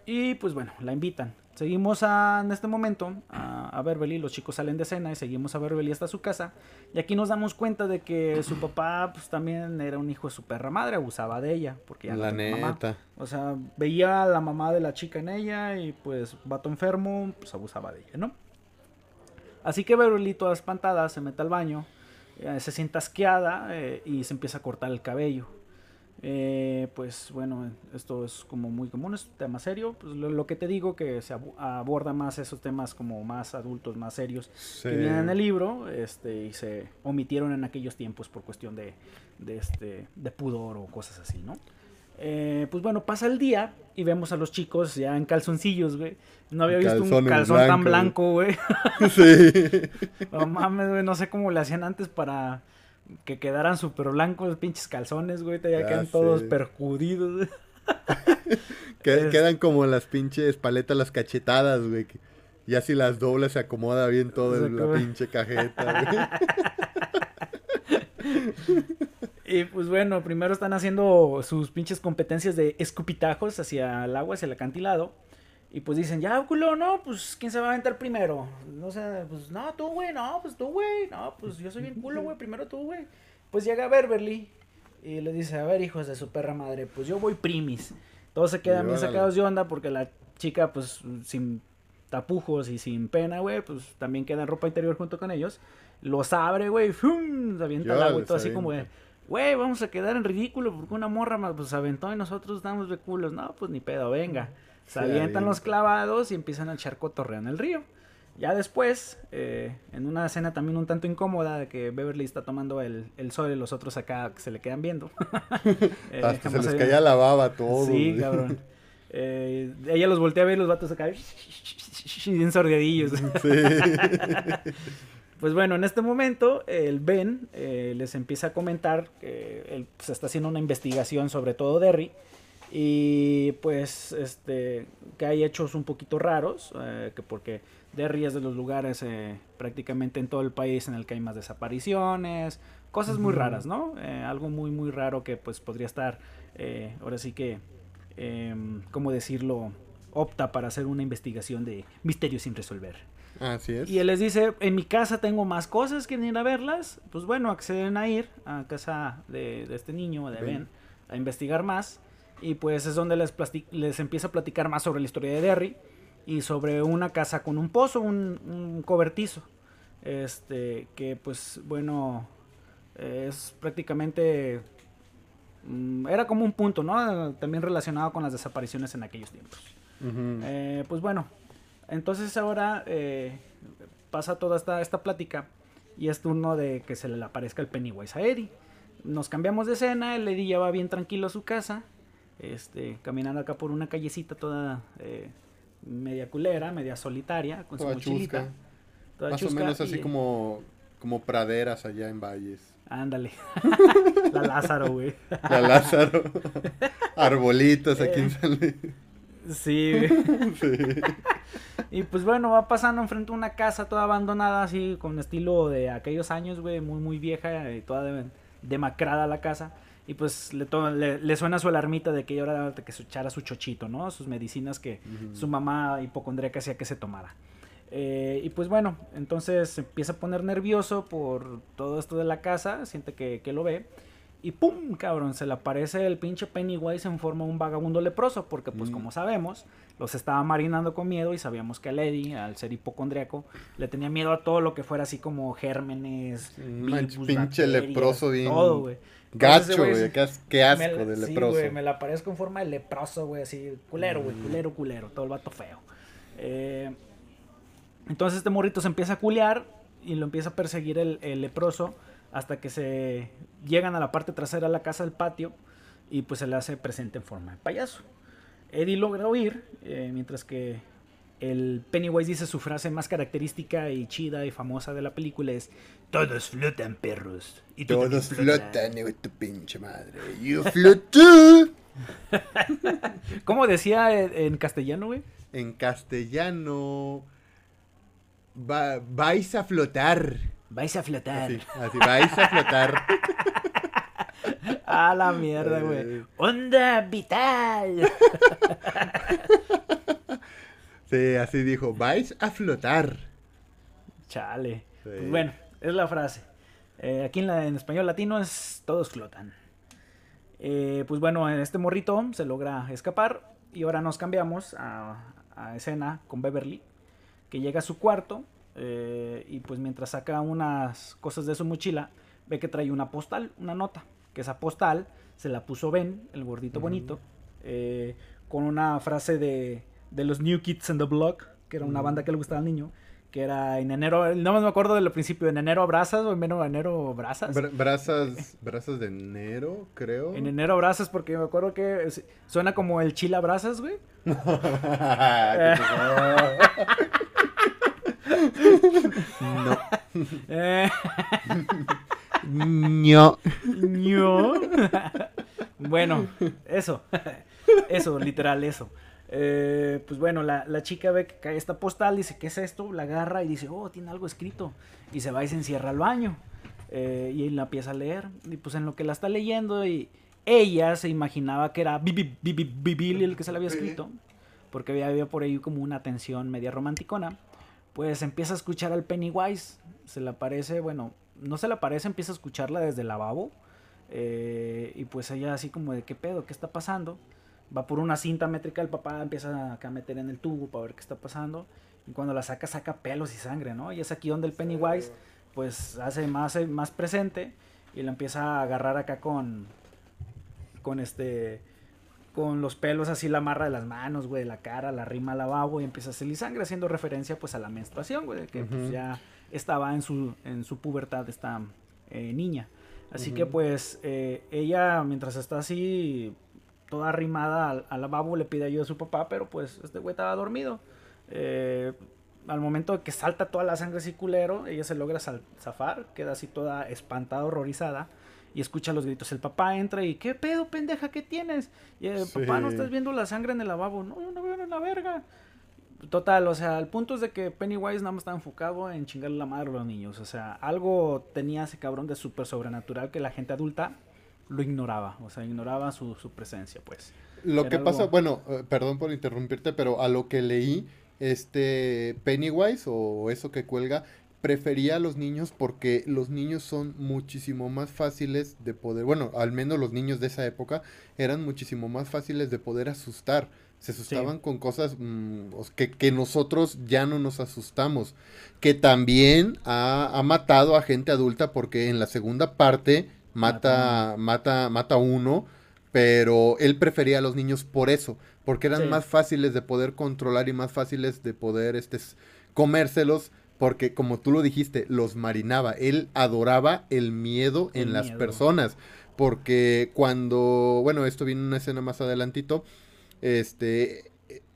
Y pues bueno, la invitan. Seguimos a- en este momento a, a Beverly, los chicos salen de cena y seguimos a Beverly hasta su casa. Y aquí nos damos cuenta de que su papá pues también era un hijo de su perra madre, abusaba de ella. Porque ya no La mamá. neta. O sea, veía a la mamá de la chica en ella y pues vato enfermo, pues abusaba de ella, ¿no? Así que Beverly, toda espantada, se mete al baño, eh, se sienta asqueada eh, y se empieza a cortar el cabello. Eh, pues bueno, esto es como muy común, es un tema serio. Pues lo, lo que te digo, que se abu- aborda más esos temas como más adultos, más serios, Sí. que vienen en el libro este, y se omitieron en aquellos tiempos por cuestión de, de, este, de pudor o cosas así, ¿no? Eh, pues bueno, pasa el día y vemos a los chicos ya en calzoncillos, güey. No había visto un calzón tan blanco, güey. sí. No mames, güey, no sé cómo le hacían antes para que quedaran súper blancos los pinches calzones, güey. Ya Ya quedan todos sé. perjudidos, güey. Que- Es- Quedan como las pinches paletas, las cachetadas, güey. Ya si las doblas se acomoda bien todo en la pinche cajeta, güey. Y pues bueno, primero están haciendo sus pinches competencias de escupitajos hacia el agua, hacia el acantilado. Y pues dicen, ya, culo, no, pues, ¿quién se va a aventar primero? No sé, pues, no, tú, güey, no, pues tú, güey, no, pues yo soy bien culo, güey, primero tú, güey. Pues llega Beverly y le dice, a ver, hijos de su perra madre, pues yo voy primis. Todos se quedan bien sacados de onda porque la chica, pues, sin tapujos y sin pena, güey, pues también queda en ropa interior junto con ellos. Los abre, güey, ¡fum! Se avienta al agua y todo así como de, güey, vamos a quedar en ridículo porque una morra más pues aventó y nosotros estamos de culos. No, pues ni pedo, venga. Se avientan los clavados y empiezan a echar cotorreo en el río. Ya después, eh, en una escena también un tanto incómoda, de que Beverly está tomando el, el sol y los otros acá que se le quedan viendo. Eh, Hasta se les caía la baba todo. Sí, cabrón. Eh, ella los voltea a ver y los vatos acá bien sordeadillos. Sí. Pues bueno, en este momento el Ben eh, les empieza a comentar que él se está haciendo una investigación sobre todo Derry y pues este que hay hechos un poquito raros, eh, que porque Derry es de los lugares eh, prácticamente en todo el país en el que hay más desapariciones, cosas muy raras, ¿no? Eh, algo muy muy raro que pues podría estar, eh, ahora sí que, em, ¿cómo decirlo? Opta para hacer una investigación de misterios sin resolver. Así es. Y él les dice, en mi casa tengo más cosas, quieren ir a verlas. Pues bueno, acceden a ir a casa de, de este niño, de Ben. Ben, a investigar más. Y pues es donde les, les empieza a platicar más sobre la historia de Derry y sobre una casa con un pozo, un, un cobertizo. Este, que pues bueno, es prácticamente... mm, Era como un punto, ¿no? También relacionado con las desapariciones en aquellos tiempos. Eh, pues bueno, entonces ahora eh, pasa toda esta, esta plática y es turno de que se le aparezca el Pennywise a Eddie. Nos cambiamos de escena, el Eddie ya va bien tranquilo a su casa, este, caminando acá por una callecita toda eh, media culera, media solitaria, con su Toda mochilita. chusca. toda Más o chusca menos así y- como, como praderas allá en valles. Ándale. la Lázaro, güey. La Lázaro. Arbolitos aquí Eh. en San Luis. Sí, güey. Y pues bueno, va pasando enfrente de una casa toda abandonada, así, con estilo de aquellos años, güey, muy, muy vieja y toda de- demacrada la casa. Y pues le, le, le suena su alarmita de que ya era de que se echara su chochito, ¿no? Sus medicinas que su mamá hipocondríaca hacía que se tomara. Eh, y pues bueno, entonces se empieza a poner nervioso por todo esto de la casa, siente que, que lo ve. Y pum, cabrón, se le aparece el pinche Pennywise en forma de un vagabundo leproso, porque pues Mm. como sabemos, los estaba marinando con miedo y sabíamos que a Lady, al ser hipocondriaco, le tenía miedo a todo lo que fuera así como gérmenes, virus, pinche bacterias, leproso bien todo, güey. Gacho, güey. Qué, as- qué asco me de sí, leproso. güey, me la aparezco en forma de leproso, güey, así, culero, güey, Mm. culero, culero, todo el vato feo. Eh, entonces este morrito se empieza a culear y lo empieza a perseguir el, el leproso hasta que se llegan a la parte trasera de la casa del patio y pues se le hace presente en forma de payaso. Eddie logra huir, eh, mientras que el Pennywise dice su frase más característica y chida y famosa de la película es Todos flotan perros. Y tú también Todos flotas". flotan, hijo de tu pinche madre. You float too. ¿Cómo decía en, en castellano, güey? En castellano. va- vais a flotar. Vais a flotar. Así, así, vais a flotar. A la mierda, güey. Eh. Onda vital. Sí, así dijo, vais a flotar. Chale. Sí. Pues bueno, es la frase. Eh, aquí en, la- en español latino es todos flotan. Eh, pues bueno, este morrito se logra escapar y ahora nos cambiamos a, a escena con Beverly, que llega a su cuarto eh, y pues mientras saca unas cosas de su mochila, ve que trae una postal, una nota, que esa postal se la puso Ben, el gordito bonito, con una frase de, de los New Kids on the Block, que era una banda que le gustaba al niño, que era en enero, no me acuerdo del principio, en enero abrazas o en enero, enero brazas. Bra- brazas, brazas de enero, creo. En enero abrazas porque me acuerdo que es- suena como el chile abrazas, güey. no. Eh, No. ño. bueno, eso. Eso, literal, eso. Eh, pues bueno, la, la chica ve que cae esta postal, dice, ¿qué es esto? La agarra y dice, oh, tiene algo escrito. Y se va y se encierra al baño. Eh, y él la empieza a leer. Y pues en lo que la está leyendo, y ella se imaginaba que era Bibi, Bibi, Bibi el que se la había escrito. Porque había, había por ahí como una tensión media romanticona. Pues empieza a escuchar al Pennywise. Se le aparece, bueno, no se le aparece, empieza a escucharla desde el lavabo. Eh, y pues ella así como de qué pedo, qué está pasando. Va por una cinta métrica, el papá empieza acá a meter en el tubo para ver qué está pasando. Y cuando la saca, saca pelos y sangre, ¿no? Y es aquí donde el Pennywise pues hace más, más presente y la empieza a agarrar acá con, con este, con los pelos así la amarra de las manos, güey, de la cara, la rima al lavabo y empieza a salir sangre haciendo referencia pues a la menstruación, güey, que pues ya estaba en su, en su pubertad esta eh, niña. Así que pues eh, ella mientras está así toda arrimada al, al lavabo le pide ayuda a su papá, pero pues este güey estaba dormido. Eh, al momento de que salta toda la sangre así culero, ella se logra zafar, queda así toda espantada, horrorizada. Y escucha los gritos. El papá entra y, ¿qué pedo, pendeja? ¿Qué tienes? Y el papá, ¿no estás viendo la sangre en el lavabo? No, yo no veo en la verga. Total, o sea, el punto es de que Pennywise nada más estaba enfocado en chingarle la madre a los niños. O sea, algo tenía ese cabrón de súper sobrenatural que la gente adulta lo ignoraba. O sea, ignoraba su, su presencia, pues. Lo Era que pasa, bueno, eh, perdón por interrumpirte, pero a lo que leí, este Pennywise o eso que cuelga, prefería a los niños porque los niños son muchísimo más fáciles de poder, bueno, al menos los niños de esa época eran muchísimo más fáciles de poder asustar. Se asustaban con cosas mm, que, que nosotros ya no nos asustamos. Que también ha, ha matado a gente adulta porque en la segunda parte mata, mata, mata uno pero él prefería a los niños por eso, porque eran Sí. más fáciles de poder controlar y más fáciles de poder este, comérselos, porque como tú lo dijiste, los marinaba. Él adoraba el miedo El en las personas, porque cuando, bueno, esto viene en una escena más adelantito, este,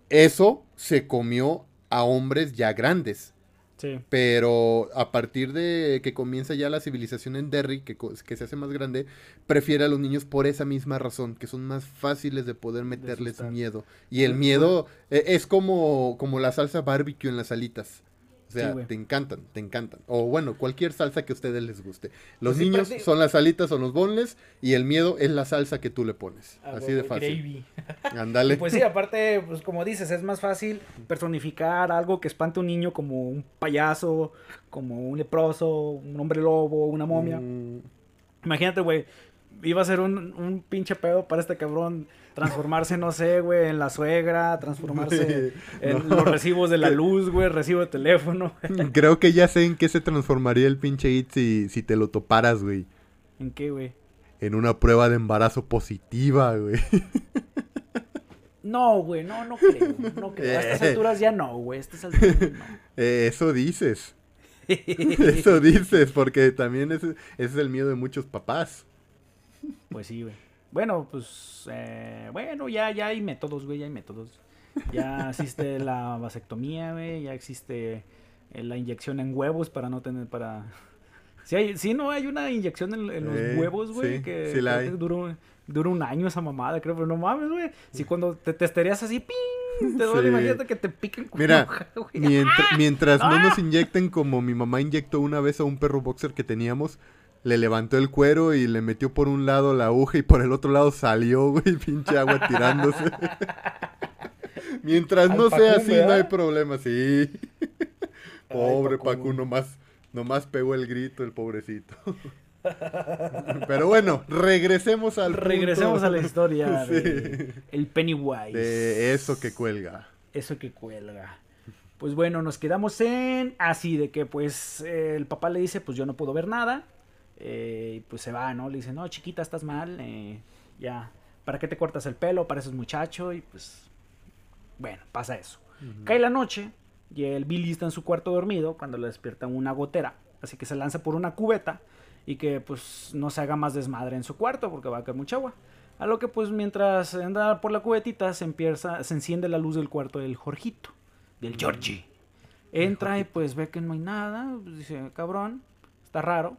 eso se comió a hombres ya grandes. Sí. Pero a partir de que comienza ya la civilización en Derry, que, que se hace más grande, prefiere a los niños por esa misma razón, que son más fáciles de poder meterles miedo. Y el miedo eh, es como, como la salsa barbecue en las alitas. O sea, Sí, te encantan, te encantan. O bueno, cualquier salsa que a ustedes les guste. Los Pues niños son las alitas o los bonles y el miedo es la salsa que tú le pones. Ah, Así de fácil. Ándale. Pues sí, aparte, pues como dices, es más fácil personificar algo que espante a un niño como un payaso, como un leproso, un hombre lobo, una momia. Mm, Imagínate, güey, iba a ser un, un pinche pedo para este cabrón transformarse, no sé, güey, en la suegra, transformarse en No. los recibos de la luz, güey, recibo de teléfono. Creo que ya sé en qué se transformaría el pinche It si, si te lo toparas, güey. ¿En qué, güey? En una prueba de embarazo positiva, güey. No, güey, no, no creo, no creo. A estas alturas ya no, güey, a estas alturas no. Eh, eso dices. Eso dices, porque también ese, ese es el miedo de muchos papás. Pues sí, güey. Bueno, pues, eh, bueno, ya, ya hay métodos, güey, ya hay métodos. Ya existe la vasectomía, güey, ya existe eh, la inyección en huevos para no tener, para... Sí, hay, sí, no, hay una inyección en, en los Eh, huevos, güey, sí, que, sí la hay. que dura, un- dura un año esa mamada, creo, pero no mames, güey. Si cuando te testearías así, ¡ping! Te duele, Sí. imagínate que te piquen con Mira, hoja, güey. Mientras, mientras no ¡Ah! nos inyecten como mi mamá inyectó una vez a un perro boxer que teníamos, le levantó el cuero y le metió por un lado la aguja y por el otro lado salió, güey, pinche agua tirándose. mientras Al no sea así, no hay problema, sí. Pobre Pacún. Pacu, nomás, nomás pegó el grito el pobrecito. Pero bueno, regresemos al Regresemos punto a la historia Sí. de el Pennywise. de eso que cuelga. Eso que cuelga. Pues bueno, nos quedamos en así de que pues eh, el papá le dice pues yo no puedo ver nada. Eh, pues se va, ¿no? Le dice, no, chiquita, estás mal. eh, ya, ¿para qué te cortas el pelo? Pareces muchacho. Y pues, bueno, pasa eso. Cae la noche y el Billy está en su cuarto dormido cuando le despierta una gotera. Así que se lanza por una cubeta y que pues no se haga más desmadre en su cuarto porque va a caer mucha agua. A lo que pues mientras anda por la cubetita se empieza, se enciende la luz del cuarto del Jorgito, del Georgie. Entra y pues ve que no hay nada, pues, dice, cabrón, está raro,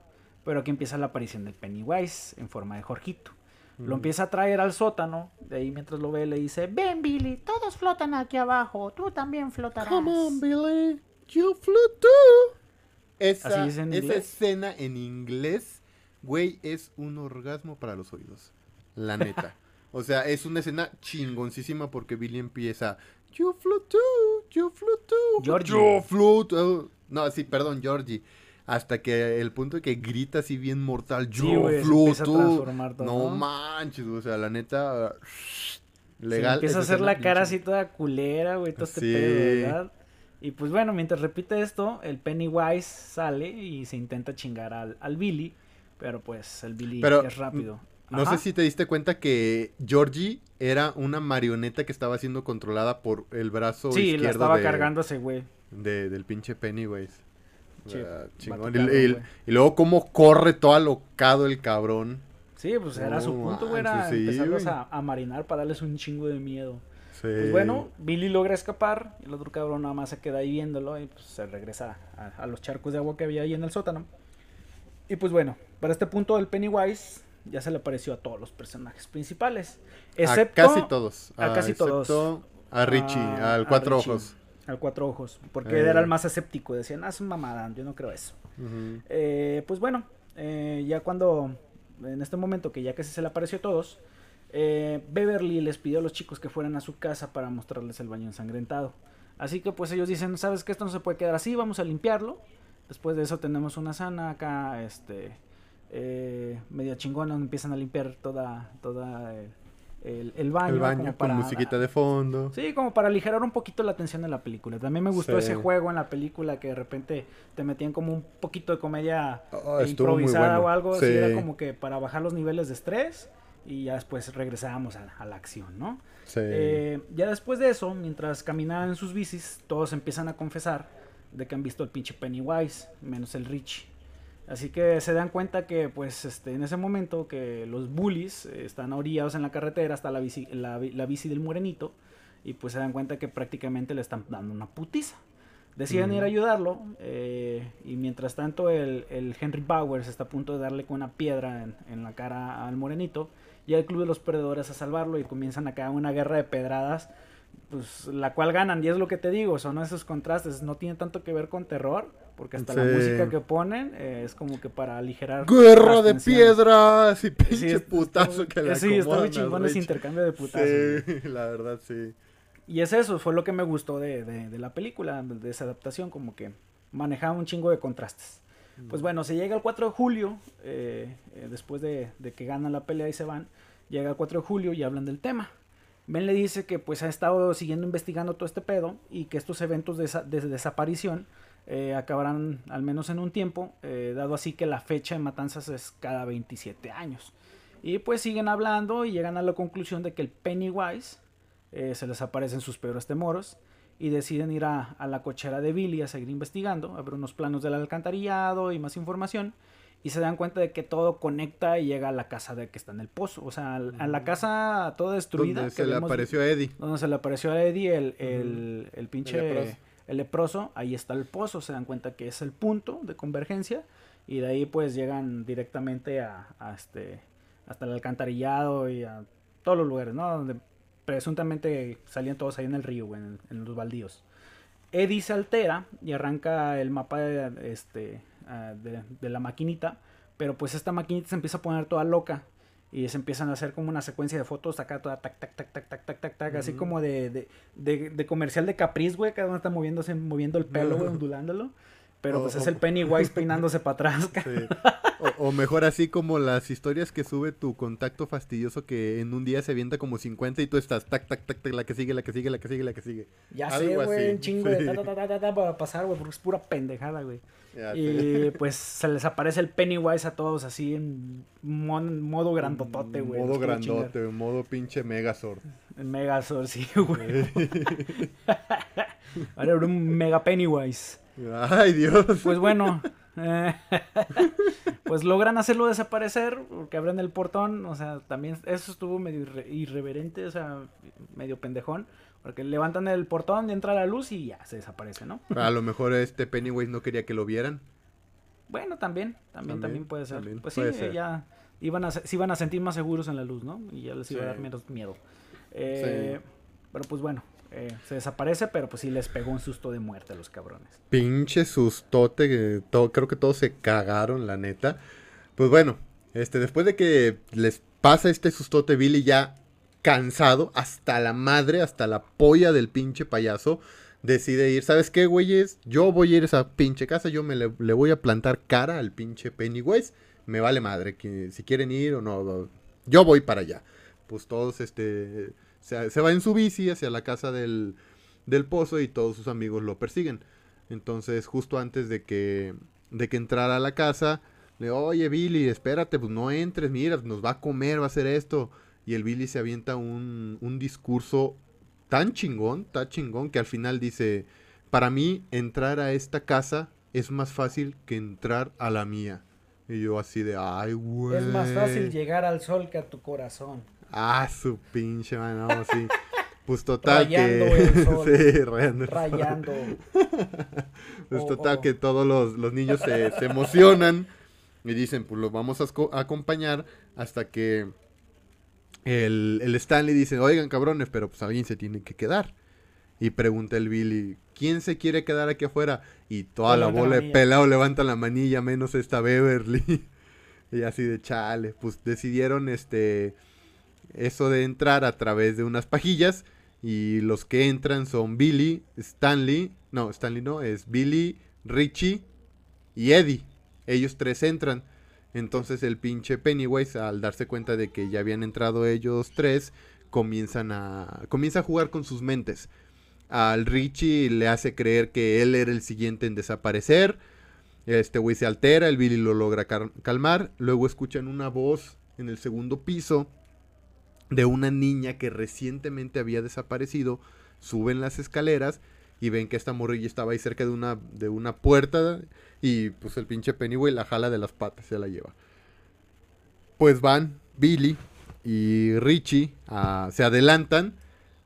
pero aquí empieza la aparición del Pennywise en forma de Jorgito. Lo empieza a traer al sótano, de ahí mientras lo ve le dice, ven Billy, todos flotan aquí abajo, tú también flotarás. Come on, Billy, you flew too. Esa, Así es en esa escena en inglés, güey, es un orgasmo para los oídos. La neta. o sea, es una escena chingoncísima porque Billy empieza. You flew too, you flew too. Georgie. You too". No, sí, perdón, Georgie. Hasta que el punto de que grita así bien mortal. Sí, You güey, se flew empieza a too". transformar todo, No ¿no? manches, o sea, la neta. Legal. empieza a hacer la cara pinche. así toda culera, güey, todo este Sí. pedo, ¿verdad? Y pues bueno, mientras repite esto, el Pennywise sale y se intenta chingar al, al Billy, pero pues el Billy Pero, es rápido. No Ajá. sé si te diste cuenta que Georgie era una marioneta que estaba siendo controlada por el brazo Sí, izquierdo la estaba de- cargando ese güey. de- del pinche Pennywise. Sí, Ah, vato chingón. Y, luego cómo corre todo alocado el cabrón. Sí, pues era su punto, güey, era sí, empezarlos a, a marinar para darles un chingo de miedo. Sí. Pues bueno, Billy logra escapar y el otro cabrón nada más se queda ahí viéndolo y pues se regresa a, a los charcos de agua que había ahí en el sótano. Y pues bueno, para este punto el Pennywise ya se le apareció a todos los personajes principales. Excepto a casi todos. a casi excepto todos. A Richie, a- al cuatro Richie, ojos. Al cuatro ojos, porque Eh. era el más escéptico. Decían, ah, es una mamada, yo no creo eso. Eh, pues bueno, eh, ya cuando, en este momento que ya casi se le apareció a todos, eh, Beverly les pidió a los chicos que fueran a su casa para mostrarles el baño ensangrentado. Así que pues ellos dicen, sabes que esto no se puede quedar así, vamos a limpiarlo. Después de eso tenemos una sana acá, este, eh, media chingona, donde empiezan a limpiar toda, toda el, baño. el baño como con para- musiquita de fondo. Sí, como para aligerar un poquito la tensión de la película. También me gustó Sí. ese juego en la película que de repente te metían como un poquito de comedia Oh, improvisada bueno. o algo. Así Sí. era como que para bajar los niveles de estrés y ya después regresábamos a, a la acción, ¿no? Sí. Eh, ya después de eso, mientras caminaban en sus bicis, todos empiezan a confesar de que han visto el pinche Pennywise, menos el Rich. Así que se dan cuenta que, pues, este, en ese momento que los bullies eh, están orillados en la carretera hasta la bici, la, bi- la bici del morenito y pues se dan cuenta que prácticamente le están dando una putiza. Deciden ir a ayudarlo eh, y mientras tanto el, el, Henry Bowers está a punto de darle con una piedra en, en, la cara al morenito y el club de los perdedores a salvarlo y comienzan a caer una guerra de pedradas pues la cual ganan y es lo que te digo, son esos contrastes, no tiene tanto que ver con terror, porque hasta la música que ponen eh, es como que para aligerar. Guerra de piedras y pinche putazo que le Sí, está muy chingón ese intercambio de putazos. Sí, la verdad, sí. Y es eso, fue lo que me gustó de, de, la película, de esa adaptación, como que manejaba un chingo de contrastes. Pues bueno, se llega el 4 de julio, eh, eh, después de, de que ganan la pelea y se van, llega el 4 de julio y hablan del tema. Ben le dice que pues ha estado siguiendo investigando todo este pedo y que estos eventos de, desaparición eh, acabarán al menos en un tiempo, eh, dado así que la fecha de matanzas es cada 27 años. Y pues siguen hablando y llegan a la conclusión de que el Pennywise eh, se les aparecen sus peores temores y deciden ir a, a, la cochera de Billy a seguir investigando, a ver unos planos del alcantarillado y más información y se dan cuenta de que todo conecta y llega a la casa de que está en el pozo. O sea, a la casa toda destruida. Donde se le apareció a Eddie. Donde se le apareció a Eddie el, el, el pinche... El leproso. Ahí está el pozo. Se dan cuenta que es el punto de convergencia. Y de ahí pues llegan directamente a, este... Hasta el alcantarillado y a todos los lugares, ¿no? Donde presuntamente salían todos ahí en el río, en, en los baldíos. Eddie se altera y arranca el mapa de, este, Ah, de, la maquinita, pero pues esta maquinita se empieza a poner toda loca y se empiezan a hacer como una secuencia de fotos acá toda tac tac tac tac tac tac tac tac así como de, de, de, comercial de Capriz, güey, cada uno está moviéndose, moviendo el pelo, güey, ondulándolo. Pero pues es el Pennywise peinándose para atrás. O, mejor así como las historias que sube tu contacto fastidioso que en un día se avienta como 50 y tú estás tac, tac, tac, tac, la que sigue, la que sigue, la que sigue, la que sigue. Ya sé, güey, un chingo de ta, ta, ta, ta, para pasar, güey, porque es pura pendejada, güey. Y pues se les aparece el Pennywise a todos así en modo grandotote, güey. Modo grandote, modo pinche Megazord. Megazord, sí, güey. Ahora un mega Pennywise. Ay, Dios. Pues bueno, eh, pues logran hacerlo desaparecer porque abren el portón. O sea, también eso estuvo medio irreverente, o sea, medio pendejón. Porque levantan el portón entra la luz y ya se desaparece, ¿no? A lo mejor este Pennywise no quería que lo vieran. Bueno, también, también, también, puede ser. pues sí, ya iban a, se iban a sentir más seguros en la luz, ¿no? Y ya les iba a dar menos miedo. Eh, pero pues bueno, eh, se desaparece, pero pues sí les pegó un susto de muerte a los cabrones. Pinche sustote, todo, creo que todos se cagaron, la neta. Pues bueno, este, después de que les pasa este sustote, Billy ya cansado, hasta la madre, hasta la polla del pinche payaso, decide ir. ¿Sabes qué, güeyes? Yo voy a ir a esa pinche casa, yo me le, voy a plantar cara al pinche Pennywise. Me vale madre, que si quieren ir o no, yo voy para allá. Pues todos, este se, va en su bici hacia la casa del, del pozo y todos sus amigos lo persiguen. Entonces, justo antes de que, de que entrara a la casa, le oye Billy, espérate, pues no entres, mira, nos va a comer, va a hacer esto. Y el Billy se avienta un, un discurso tan chingón, tan chingón, que al final dice, para mí entrar a esta casa es más fácil que entrar a la mía. Y yo así de, ay, güey. Es más fácil llegar al sol que a tu corazón. Ah, su pinche mano, sí. Pues total rayando que. El sol, sí, rayando. rayando. pues total que todos los, niños se, emocionan y dicen, pues lo vamos a, acompañar hasta que el, el, Stanley dice, oigan cabrones, pero pues alguien se tiene que quedar. Y pregunta el Billy, ¿quién se quiere quedar aquí afuera? Y toda la bola de pelado levanta la manilla, menos esta Beverly. y así de chale, pues decidieron este eso de entrar a través de unas pajillas y los que entran son Billy, Stanley, no, Stanley no, es Billy, Richie y Eddie. Ellos tres entran. Entonces el pinche Pennywise, al darse cuenta de que ya habían entrado ellos tres, comienzan a, comienza a jugar con sus mentes. Al Richie le hace creer que él era el siguiente en desaparecer. Este güey se altera, el Billy lo logra calmar. Luego escuchan una voz en el segundo piso de una niña que recientemente había desaparecido. Suben las escaleras y ven que esta morrilla estaba ahí cerca de una, de una puerta y pues el pinche Pennyway la jala de las patas, se la lleva. Pues van Billy y Richie se adelantan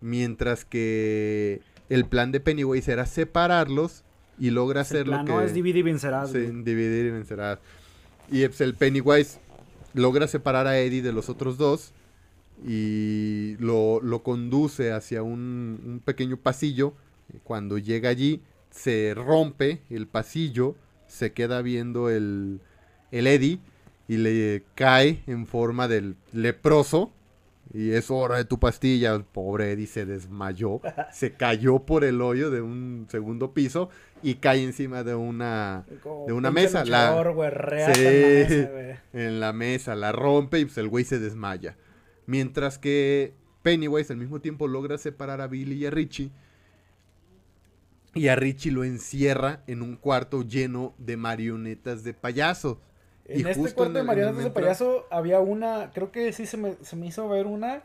mientras que el plan de Pennywise era separarlos y logra el hacer lo que... no, es dividir y vencerás. Sí, dividir y vencerás. Y pues, el Pennywise logra separar a Eddie de los otros dos y lo, lo conduce hacia un, un pequeño pasillo. Cuando llega allí, se rompe el pasillo, se queda viendo el, el Eddie y le cae en forma del leproso. Y es hora de tu pastilla. El pobre Eddie se desmayó. Se cayó por el hoyo de un segundo piso y cae encima de una, Como de una mesa, la- luchador, reata Sí. en la mesa, en la mesa, la rompe y pues el güey se desmaya. Mientras que Pennywise al mismo tiempo logra separar a Billy y a Richie. Y a Richie lo encierra en un cuarto lleno de marionetas de payaso. Y En este cuarto en de marionetas de payaso había una, creo que sí se me, se me hizo ver una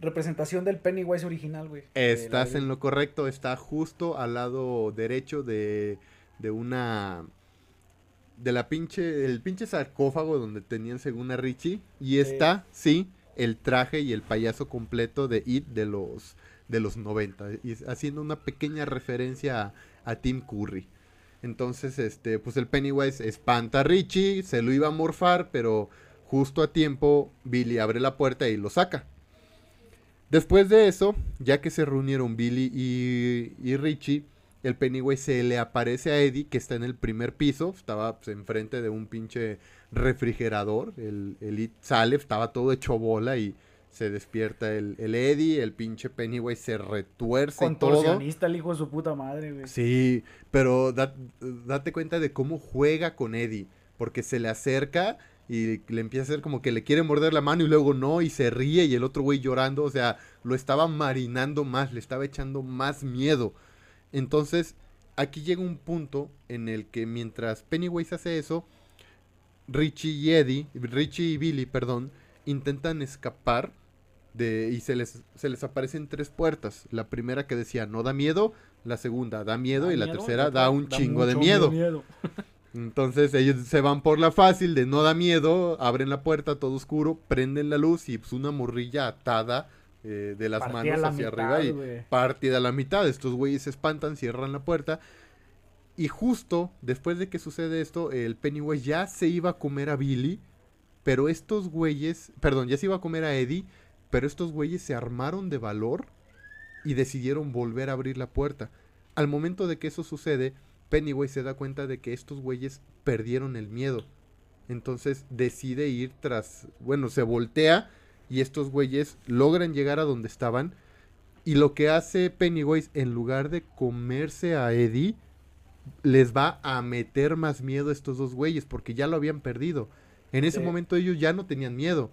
representación del Pennywise original, güey. Estás en lo correcto, está justo al lado derecho de, de una... De la pinche, el pinche sarcófago donde tenían según a Richie. Y Sí. está, sí, el traje y el payaso completo de It de los, de los 90. Y haciendo una pequeña referencia a, Tim Curry. Entonces, este, pues el Pennywise espanta a Richie, se lo iba a morfar, pero justo a tiempo Billy abre la puerta y lo saca. Después de eso, ya que se reunieron Billy y, y Richie, el Pennywise se le aparece a Eddie, que está en el primer piso, estaba pues, enfrente de un pinche refrigerador, el, el sale, estaba todo hecho bola y se despierta el, el Eddie, el pinche Pennywise se retuerce y todo. Contorsionista, el hijo de su puta madre, güey. Sí, pero da- date cuenta de cómo juega con Eddie, porque se le acerca y le empieza a hacer como que le quiere morder la mano y luego no, y se ríe y el otro güey llorando, o sea, lo estaba marinando más, le estaba echando más miedo. Entonces, aquí llega un punto en el que mientras Pennywise hace eso, Richie y Eddie, Richie y Billy, perdón, intentan escapar de, y se les, se les aparecen tres puertas. La primera que decía no da miedo, la segunda da miedo Da y la tercera da un chingo de miedo. Entonces ellos se van por la fácil de no da miedo, abren la puerta todo oscuro, prenden la luz y pues una morrilla atada eh, de las Partida manos la hacia mitad, arriba y partida a la mitad. Estos güeyes se espantan, cierran la puerta. Y justo después de que sucede esto, el Pennywise ya se iba a comer a Billy. Pero estos güeyes, perdón, ya se iba a comer a Eddie. Pero estos güeyes se armaron de valor y decidieron volver a abrir la puerta. Al momento de que eso sucede, Pennywise se da cuenta de que estos güeyes perdieron el miedo. Entonces decide ir tras, bueno, se voltea y estos güeyes logran llegar a donde estaban. Y lo que hace Pennywise, en lugar de comerse a Eddie, les va a meter más miedo a estos dos güeyes, porque ya lo habían perdido. En ese Sí. momento ellos ya no tenían miedo.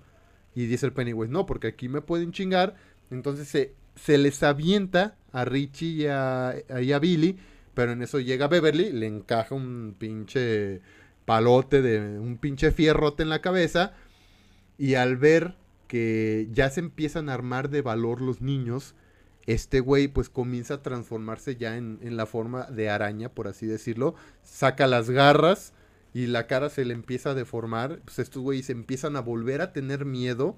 Y dice el Pennywise, no, porque aquí me pueden chingar. Entonces se, se les avienta a Richie y a, y a Billy, pero en eso llega Beverly, le encaja un pinche palote de un pinche fierrote en la cabeza. Y al ver que ya se empiezan a armar de valor los niños, este güey pues comienza a transformarse ya en, en la forma de araña, por así decirlo. Saca las garras y la cara se le empieza a deformar. Pues estos güeyes empiezan a volver a tener miedo.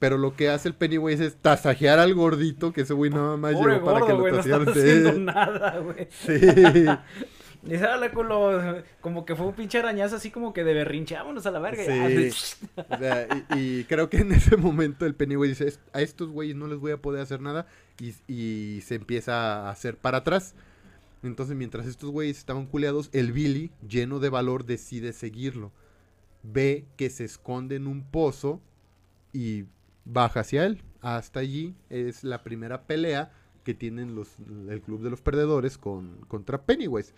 Pero lo que hace el Pennywise es tasajear al gordito, que ese güey nada más Pobre llegó para que lo no está tasajearan. haciendo Sí. nada, güey. Sí. Como que fue un pinche arañazo así como que de berrinche, vámonos a la verga. Sí. O sea, y, y creo que en ese momento el Pennywise dice, "Es- a estos güeyes no les voy a poder hacer nada y, y se empieza a hacer para atrás. Entonces mientras estos güeyes estaban culeados, el Billy, lleno de valor, decide seguirlo. Ve que se esconde en un pozo y baja hacia él. Hasta allí es la primera pelea que tienen los, el Club de los Perdedores con, contra Pennywise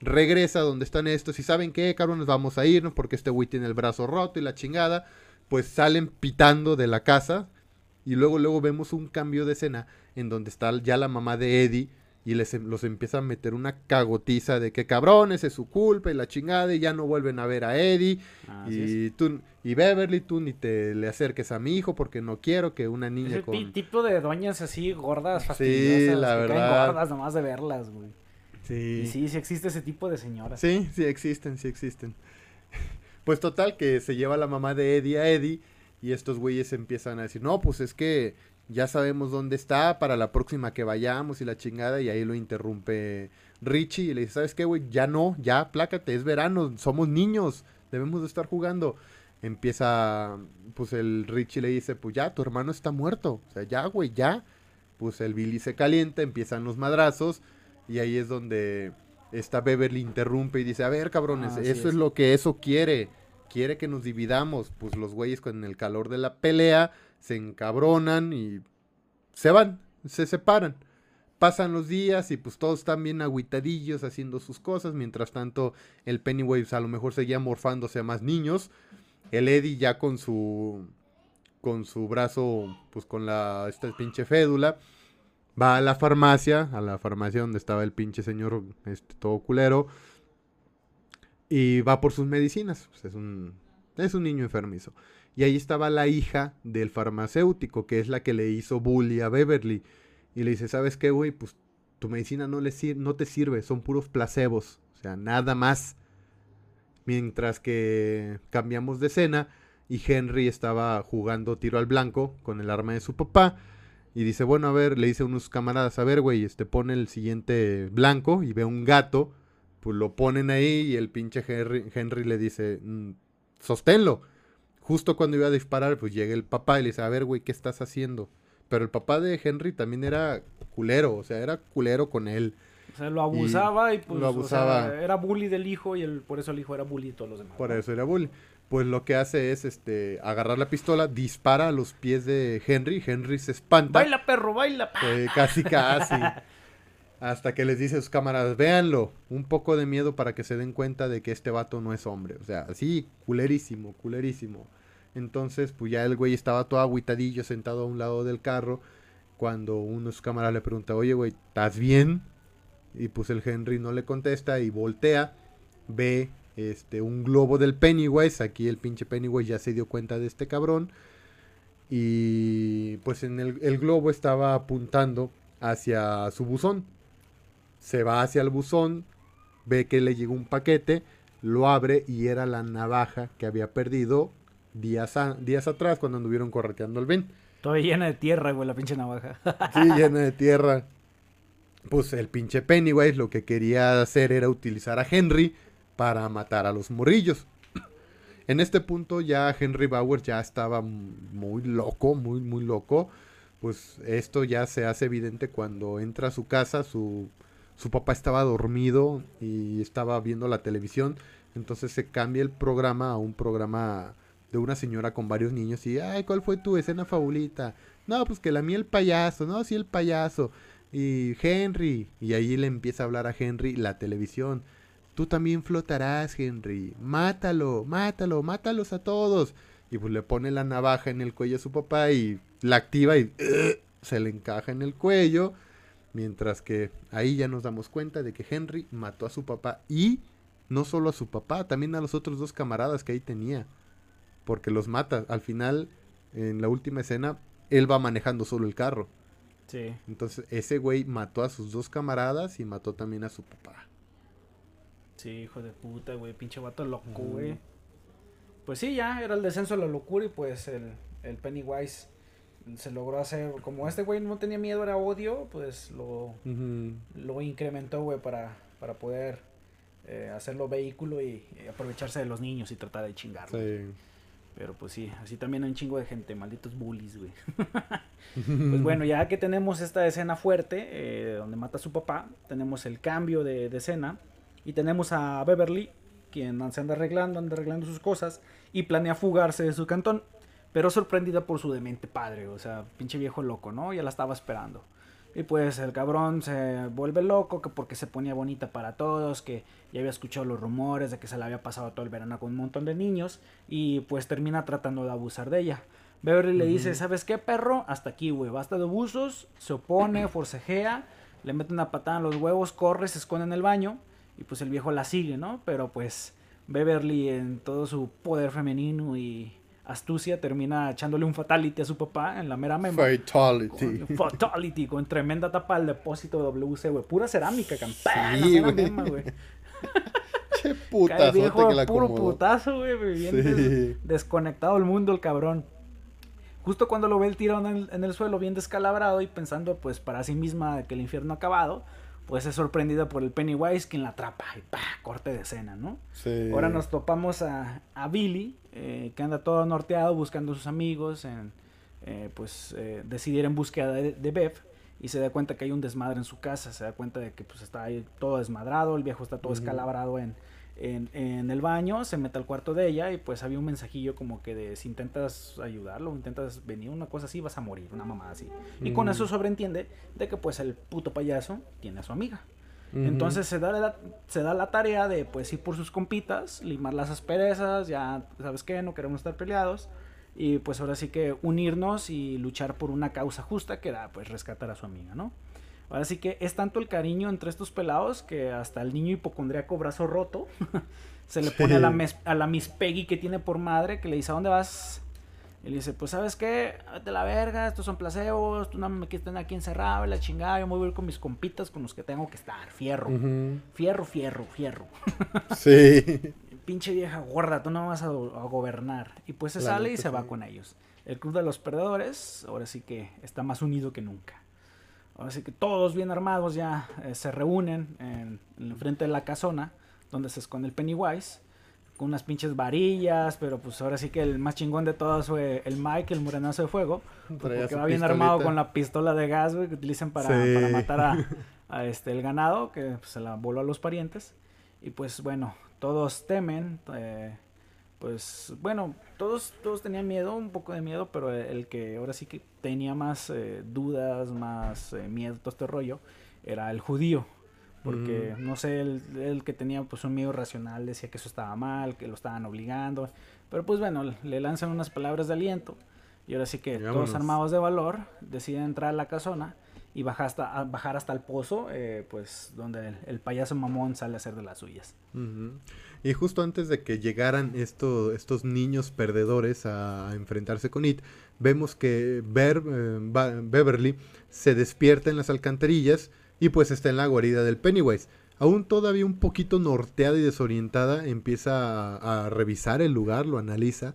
regresa donde están estos y saben que, cabrones, vamos a irnos porque este güey tiene el brazo roto y la chingada. Pues salen pitando de la casa y luego luego vemos un cambio de escena en donde está ya la mamá de Eddie y les em- los empieza a meter una cagotiza de que cabrones es su culpa y la chingada y ya no vuelven a ver a Eddie es. y tú y Beverly tú ni te le acerques a mi hijo porque no quiero que una Es niña el ti- con tipo de doñas así gordas, fastidiosas. la que caen verdad. gordas nomás de verlas, güey. sí Y sí, sí existe ese tipo de señoras. Sí, sí existen, sí existen. Pues total, que se lleva la mamá de Eddie a Eddie y estos güeyes empiezan a decir, no, pues es que ya sabemos dónde está para la próxima que vayamos y la chingada. Y ahí lo interrumpe Richie y le dice, ¿sabes qué, güey? Ya no, ya, plácate, es verano, somos niños, debemos de estar jugando. Empieza, pues el Richie le dice, pues ya, tu hermano está muerto. O sea, ya, güey, ya. Pues el Billy se calienta, empiezan los madrazos. Y ahí es donde esta Beverly interrumpe y dice, a ver, cabrones, Ah, eso es. es. lo que eso quiere. Quiere que nos dividamos. Pues los güeyes con el calor de la pelea se encabronan y se van, se separan. Pasan los días y pues todos están bien agüitadillos haciendo sus cosas. Mientras tanto, el Pennywise a lo mejor seguía morfándose a más niños. El Eddie ya con su con su brazo, pues con la esta pinche fédula, va a la farmacia, a la farmacia donde estaba el pinche señor este todo culero y va por sus medicinas. Pues, es un es un niño enfermizo. Y ahí estaba la hija del farmacéutico, que es la que le hizo bully a Beverly. Y le dice, ¿sabes qué, güey? Pues tu medicina no, le no te sirve, son puros placebos. O sea, nada más. Mientras que cambiamos de escena y Henry estaba jugando tiro al blanco con el arma de su papá. Y dice, bueno, a ver, le dice a unos camaradas, a ver, güey, este pone el siguiente blanco y ve un gato. Pues lo ponen ahí y el pinche Henry, Henry le dice, "Mm, sosténlo. Justo cuando iba a disparar, pues llega el papá y le dice, a ver, güey, ¿qué estás haciendo? Pero el papá de Henry también era culero, o sea, era culero con él. O sea, lo abusaba y, pues, lo o sea, abusaba. era bully del hijo y el, por eso el hijo era bully de todos los demás. Por eso era bully. Pues lo que hace es este agarrar la pistola, dispara a los pies de Henry, Henry se espanta. Baila, perro, baila. Eh, casi casi. Hasta que les dice a sus camaradas, véanlo, un poco de miedo para que se den cuenta de que este vato no es hombre. O sea, así, culerísimo, culerísimo. Entonces, pues ya el güey estaba todo agüitadillo sentado a un lado del carro. Cuando uno de sus camaradas le pregunta, oye, güey, ¿estás bien? Y pues el Henry no le contesta y voltea, ve este un globo del Pennywise. Aquí el pinche Pennywise ya se dio cuenta de este cabrón. Y pues en el, el globo estaba apuntando hacia su buzón. Se va hacia el buzón, ve que le llegó un paquete, lo abre y era la navaja que había perdido días, a- días atrás cuando anduvieron correteando al Ben. Todavía llena de tierra, güey, la pinche navaja. Sí, llena de tierra. Pues el pinche Pennywise lo que quería hacer era utilizar a Henry para matar a los morrillos. En este punto ya Henry Bauer ya estaba muy loco, muy, muy loco. Pues esto ya se hace evidente cuando entra a su casa, su, su papá estaba dormido y estaba viendo la televisión. Entonces se cambia el programa a un programa de una señora con varios niños y, ay, ¿cuál fue tu escena favorita? No, pues que la mía el payaso, no, sí el payaso. Y Henry, y ahí le empieza a hablar a Henry la televisión. Tú también flotarás, Henry. Mátalo, mátalo, mátalos a todos. Y pues le pone la navaja en el cuello a su papá y la activa y se le encaja en el cuello. Mientras que ahí ya nos damos cuenta de que Henry mató a su papá y no solo a su papá, también a los otros dos camaradas que ahí tenía. Porque los mata. Al final, en la última escena, él va manejando solo el carro. Sí. Entonces ese güey mató a sus dos camaradas y mató también a su papá. Sí, hijo de puta, güey, pinche vato loco, güey. Pues sí, ya era el descenso de la locura y pues el, el Pennywise se logró hacer, como este güey no tenía miedo, era odio, pues lo, lo incrementó, güey, para, para poder eh, hacerlo vehículo y, y aprovecharse de los niños y tratar de chingarlos. Sí. Pero pues sí, así también hay un chingo de gente, malditos bullies, güey. Pues bueno, ya que tenemos esta escena fuerte, eh, donde mata a su papá, tenemos el cambio de, de escena y tenemos a Beverly, quien se anda arreglando, anda arreglando sus cosas y planea fugarse de su cantón, pero sorprendida por su demente padre, o sea, pinche viejo loco, ¿no? Ya la estaba esperando. Y pues el cabrón se vuelve loco, que porque se ponía bonita para todos, que ya había escuchado los rumores de que se le había pasado todo el verano con un montón de niños, y pues termina tratando de abusar de ella. Beverly le dice. ¿sabes qué, perro? Hasta aquí, güey, basta de abusos, se opone, forcejea, le mete una patada en los huevos, corre, se esconde en el baño, y pues el viejo la sigue, ¿no? Pero pues Beverly en todo su poder femenino y astucia termina echándole un fatality a su papá en la mera memba. Fatality. Con Fatality, con tremenda tapa al depósito WC, güey. Pura cerámica, campana. Sí, güey. mema, güey. Che Cae putazote viejo, que la puro acomodó. putazo, güey. Sí. des- desconectado el mundo el cabrón. justo cuando lo ve el tirón en, en el suelo bien descalabrado y pensando pues para sí misma que el infierno ha acabado, pues es sorprendida por el Pennywise quien la atrapa y pa, corte de escena, ¿no? Sí. Ahora nos topamos a, a Billy, eh, que anda todo norteado buscando a sus amigos, en, eh, pues eh, decidir en búsqueda de, de Bev y se da cuenta que hay un desmadre en su casa, se da cuenta de que pues está ahí todo desmadrado, el viejo está todo escalabrado en, en, en el baño, se mete al cuarto de ella y pues había un mensajillo como que de si intentas ayudarlo, intentas venir, una cosa así, vas a morir, una mamada así. Y con eso sobreentiende de que pues el puto payaso tiene a su amiga. Entonces se da, la, se da la tarea de pues ir por sus compitas, limar las asperezas, ya sabes qué, no queremos estar peleados. Y pues ahora sí que unirnos y luchar por una causa justa que era pues rescatar a su amiga, ¿no? Ahora sí que es tanto el cariño entre estos pelados que hasta el niño hipocondriaco brazo roto se le pone a, la mes- a la Miss Peggy que tiene por madre que le dice, ¿a dónde vas? Y le dice, pues sabes qué, de la verga, estos son placebos, tú no me quieres tener aquí encerrado, la chingada, yo me voy a ir con mis compitas con los que tengo que estar, fierro. Fierro, fierro, fierro. Sí. Pinche vieja gorda, tú no vas a, a gobernar. Y pues se La sale y se va con ellos. El club de los perdedores, ahora sí que está más unido que nunca. Ahora sí que todos bien armados ya eh, se reúnen en, en frente de la casona donde se esconde el Pennywise. Con unas pinches varillas, pero pues ahora sí que el más chingón de todos fue el Mike, el morenazo de fuego. pues, porque va bien armado con la pistola de gas, güey, que utilizan para, Sí. para matar a, a este, el ganado, que pues, se la voló a los parientes. Y pues bueno, todos temen, eh, pues bueno, todos, todos tenían miedo, un poco de miedo, pero el que ahora sí que tenía más eh, dudas, más eh, miedo, todo este rollo, era el judío. Porque, Mm. no sé, el, el que tenía pues un miedo racional decía que eso estaba mal, que lo estaban obligando. Pero pues bueno, le lanzan unas palabras de aliento. Y ahora sí que todos armados de valor deciden entrar a la casona y bajar hasta, bajar hasta el pozo, eh, pues donde el, el payaso mamón sale a hacer de las suyas. Y justo antes de que llegaran esto- estos niños perdedores a, enfrentarse con It, vemos que Ber- eh, Beverly se despierta en las alcantarillas y pues está en la guarida del Pennywise. Aún todavía un poquito norteada y desorientada, empieza a, a revisar el lugar, lo analiza,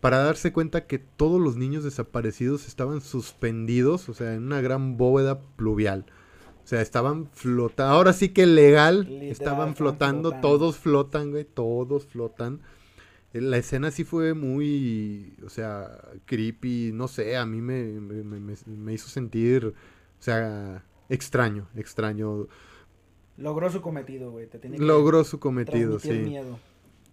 para darse cuenta que todos los niños desaparecidos estaban suspendidos, o sea, en una gran bóveda pluvial. O sea, estaban flotando. Ahora sí que legal. Literal, estaban flotando. flotando. Todos flotan, güey. Todos flotan. Eh, La escena sí fue muy. O sea, creepy. No sé, a mí me- me- me hizo sentir. O sea, extraño, extraño. Logró su cometido, güey. Te tiene que Logró su cometido, sí. Miedo.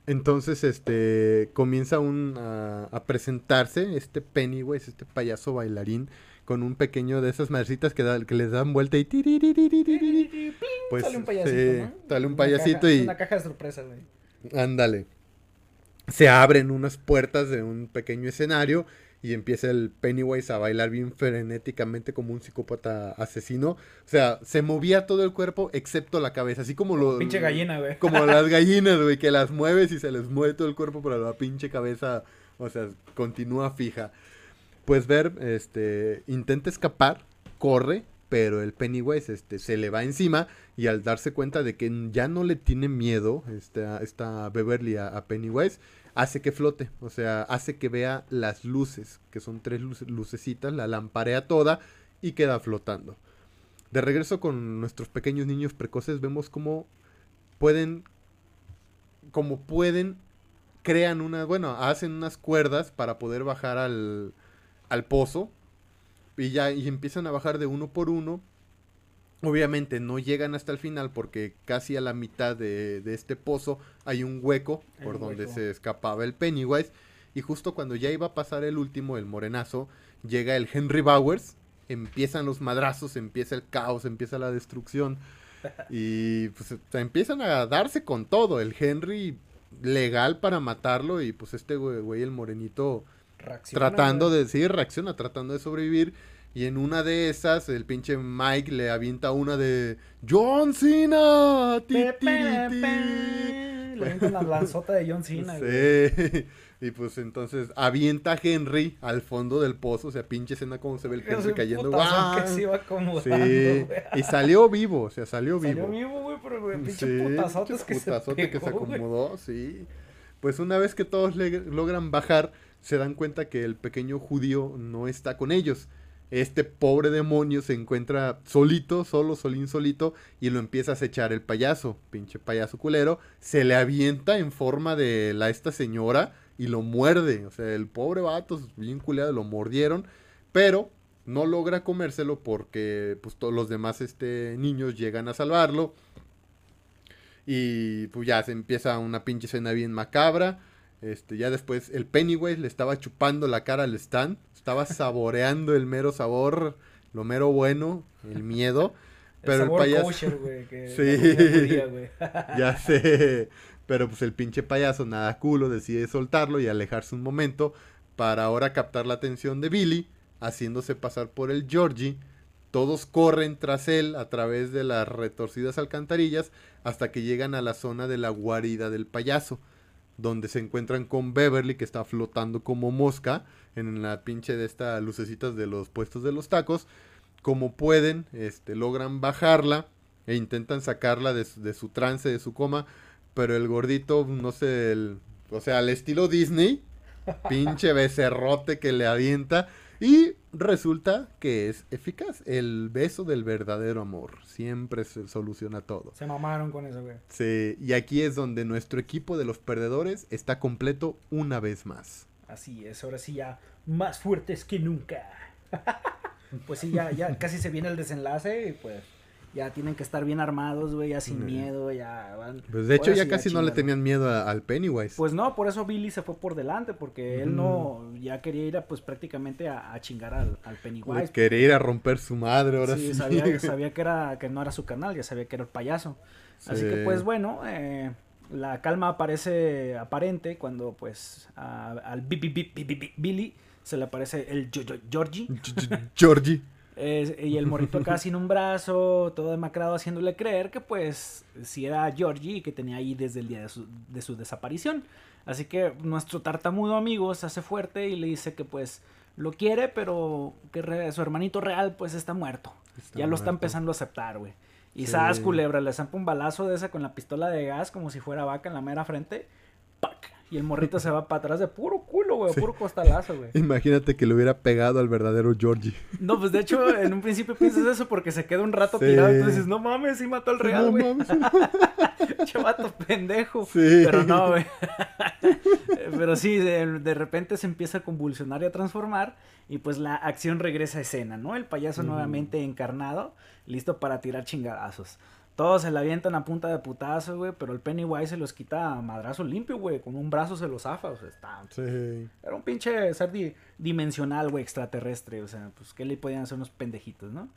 Entonces, este, comienza un, a, a, presentarse este Pennywise, este payaso bailarín, con un pequeño de esas madrecitas que, da, les dan vuelta y... Pues, sale un payasito, se. Sale un payasito y... Una caja de sorpresas, güey. Ándale. Se abren unas puertas de un pequeño escenario y empieza el Pennywise a bailar bien frenéticamente como un psicópata asesino. O sea, se movía todo el cuerpo excepto la cabeza, así como lo... Pinche gallina, güey. Como las gallinas, güey, que las mueves y se les mueve todo el cuerpo, pero la pinche cabeza, o sea, continúa fija. Pues ver, este, intenta escapar, corre, pero el Pennywise, este, se le va encima y al darse cuenta de que ya no le tiene miedo, este, a- esta Beverly a, a Pennywise, hace que flote, o sea, hace que vea las luces, que son tres luce- lucecitas, la lamparea toda y queda flotando. De regreso con nuestros pequeños niños precoces, vemos cómo pueden, como pueden, crean una, bueno, hacen unas cuerdas para poder bajar al, al pozo y ya y empiezan a bajar de uno por uno. Obviamente no llegan hasta el final porque casi a la mitad de, de este pozo hay un hueco Hay por un donde hueco. se escapaba el Pennywise y justo cuando ya iba a pasar el último, el morenazo, llega el Henry Bowers, empiezan los madrazos, empieza el caos, empieza la destrucción y pues o sea, empiezan a darse con todo, el Henry legal para matarlo y pues este güey, el morenito Reacciona, tratando de, sí, reacciona, tratando de sobrevivir. Y en una de esas, el pinche Mike le avienta una de John Cena. ti, Pe, ti, pe, ti". pe. Le avientan la lanzota de John Cena, güey. Sí. Y pues entonces avienta a Henry al fondo del pozo. O sea, pinche escena como se ve el Henry cayendo. que se iba Sí. güey. Y salió vivo, o sea, salió vivo. Salió vivo, güey, pero güey, pinche Sí, putazotes se putazote que se güey. acomodó, sí. Pues una vez que todos le- logran bajar, se dan cuenta que el pequeño judío no está con ellos. Este pobre demonio se encuentra solito, solo, solín solito, y lo empieza a acechar el payaso, pinche payaso culero. Se le avienta en forma de la esta señora y lo muerde. O sea, el pobre vato, bien culeado, lo mordieron, pero no logra comérselo porque pues todos los demás este, niños llegan a salvarlo. Y pues ya se empieza una pinche escena bien macabra. Este, ya después el Pennywise le estaba chupando la cara al Stan. Estaba saboreando el mero sabor, lo mero bueno, el miedo. Pero el, sabor payaso. kosher, güey, que Sí. ya sé. Pero pues el pinche payaso, nada culo, decide soltarlo y alejarse un momento para ahora captar la atención de Billy, haciéndose pasar por el Georgie. Todos corren tras él a través de las retorcidas alcantarillas hasta que llegan a la zona de la guarida del payaso, donde se encuentran con Beverly que está flotando como mosca en la pinche de estas lucecitas de los puestos de los tacos. Como pueden, este, logran bajarla e intentan sacarla de, su- de su trance, de su coma, pero el gordito, no sé, el- o sea, al estilo Disney, pinche becerrote que le avienta y resulta que es eficaz. El beso del verdadero amor siempre se soluciona todo. Se mamaron con eso, güey. Sí, y aquí es donde nuestro equipo de los perdedores está completo una vez más. Así es, ahora sí ya más fuertes que nunca. pues sí, ya, ya casi se viene el desenlace y pues ya tienen que estar bien armados, güey, ya sin miedo, ya van. Pues de hecho ya casi no le tenían miedo a- al Pennywise. Pues no, por eso Billy se fue por delante, porque él no, ya quería ir a, pues prácticamente a, a chingar al, al Le Pennywise. quería ir a romper su madre ahora sí. Sí, sabía, sabía que era que no era su canal, ya sabía que era el payaso. Así Sí. que pues bueno, eh, la calma aparece aparente cuando pues a- al Bi- Bi- Bi- Bi- Bi- Billy se le aparece el Georgie Georgie. Y el morrito acá sin un brazo, todo demacrado, haciéndole creer que pues si era Georgie y que tenía ahí desde el día de su, de su desaparición. Así que nuestro tartamudo amigo se hace fuerte y le dice que pues lo quiere, pero que re- su hermanito real pues está muerto. Está ya lo está empezando a aceptar, güey. Y Sí. sabes, culebra, le zampa un balazo de esa con la pistola de gas como si fuera vaca en la mera frente. ¡Pac! Y el morrito se va para atrás de puro culo, güey, Sí. puro costalazo, güey. Imagínate que le hubiera pegado al verdadero Georgie. No, pues de hecho, en un principio piensas eso porque se queda un rato Sí. tirado. Entonces dices, no mames, sí mató al real, No güey. mames. Chavato pendejo. Sí. Pero no, güey. Pero sí, de, de repente se empieza a convulsionar y a transformar. Y pues la acción regresa a escena, ¿no? El payaso nuevamente encarnado, listo para tirar chingadazos. Todos se la avientan a punta de putazo, güey. Pero el Pennywise se los quita a madrazo limpio, güey. Con un brazo se los zafa. O sea, está, Sí. era un pinche ser di- dimensional, güey, extraterrestre. O sea, pues, ¿qué le podían hacer unos pendejitos, no?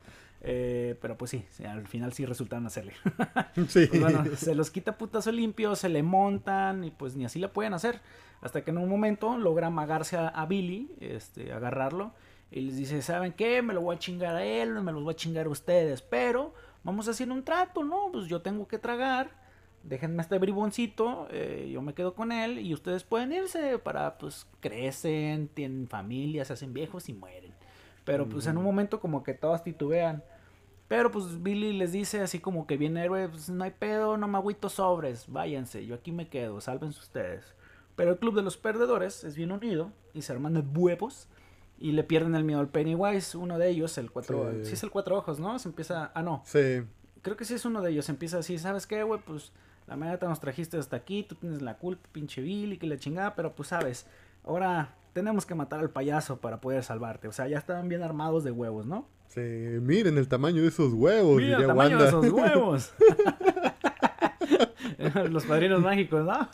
Eh, pero pues sí, al final sí resultaron hacerle. Sí. Pues bueno, se los quita putazo limpio, se le montan y pues ni así le pueden hacer. Hasta que en un momento logra amagarse a, a Billy, este, agarrarlo. Y les dice, ¿saben qué? Me lo voy a chingar a él, me los voy a chingar a ustedes. Pero vamos a hacer un trato, ¿no? Pues yo tengo que tragar. Déjenme este briboncito, eh, yo me quedo con él y ustedes pueden irse para, pues, crecen, tienen familia, se hacen viejos y mueren. Pero pues en un momento como que todas titubean. Pero pues Billy les dice así como que viene héroe, pues no hay pedo, no me agüito sobres, váyanse, yo aquí me quedo, sálvense ustedes. Pero el club de los perdedores es bien unido y se arman de huevos y le pierden el miedo al Pennywise, uno de ellos, el cuatro, Sí. sí, es el cuatro ojos, ¿no? Se empieza, ah no, Sí. creo que sí es uno de ellos, empieza así, ¿sabes qué, güey? Pues la neta nos trajiste hasta aquí, tú tienes la culpa, pinche Billy, que la chingada, pero pues sabes, ahora tenemos que matar al payaso para poder salvarte, o sea, ya estaban bien armados de huevos, ¿no? Sí. Miren el tamaño de esos huevos, Mira el tamaño Wanda. de esos huevos. Los padrinos mágicos, ¿no?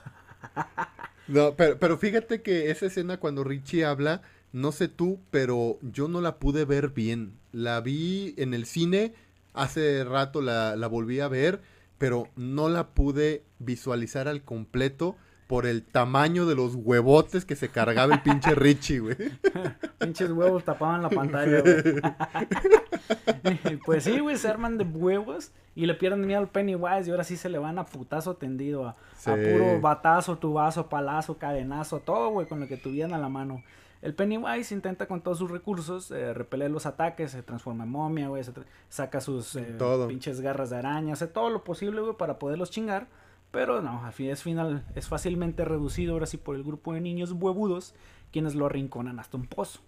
No, pero, pero fíjate que esa escena cuando Richie habla, no sé tú, pero yo no la pude ver bien. La vi en el cine, hace rato la, la volví a ver, pero no la pude visualizar al completo por el tamaño de los huevotes que se cargaba el pinche Richie, güey. Pinches huevos tapaban la pantalla, güey. pues sí, güey, se arman de huevos y le pierden miedo al Pennywise y ahora sí se le van a putazo tendido, a, a puro batazo, tubazo, palazo, cadenazo, todo, güey, con lo que tuvieran a la mano. El Pennywise intenta con todos sus recursos eh, repeler los ataques, se transforma en momia, güey, saca sus eh, pinches garras de araña, hace todo lo posible, güey, para poderlos chingar. Pero no, al fin es final, es fácilmente reducido ahora sí por el grupo de niños huevudos, quienes lo arrinconan hasta un pozo.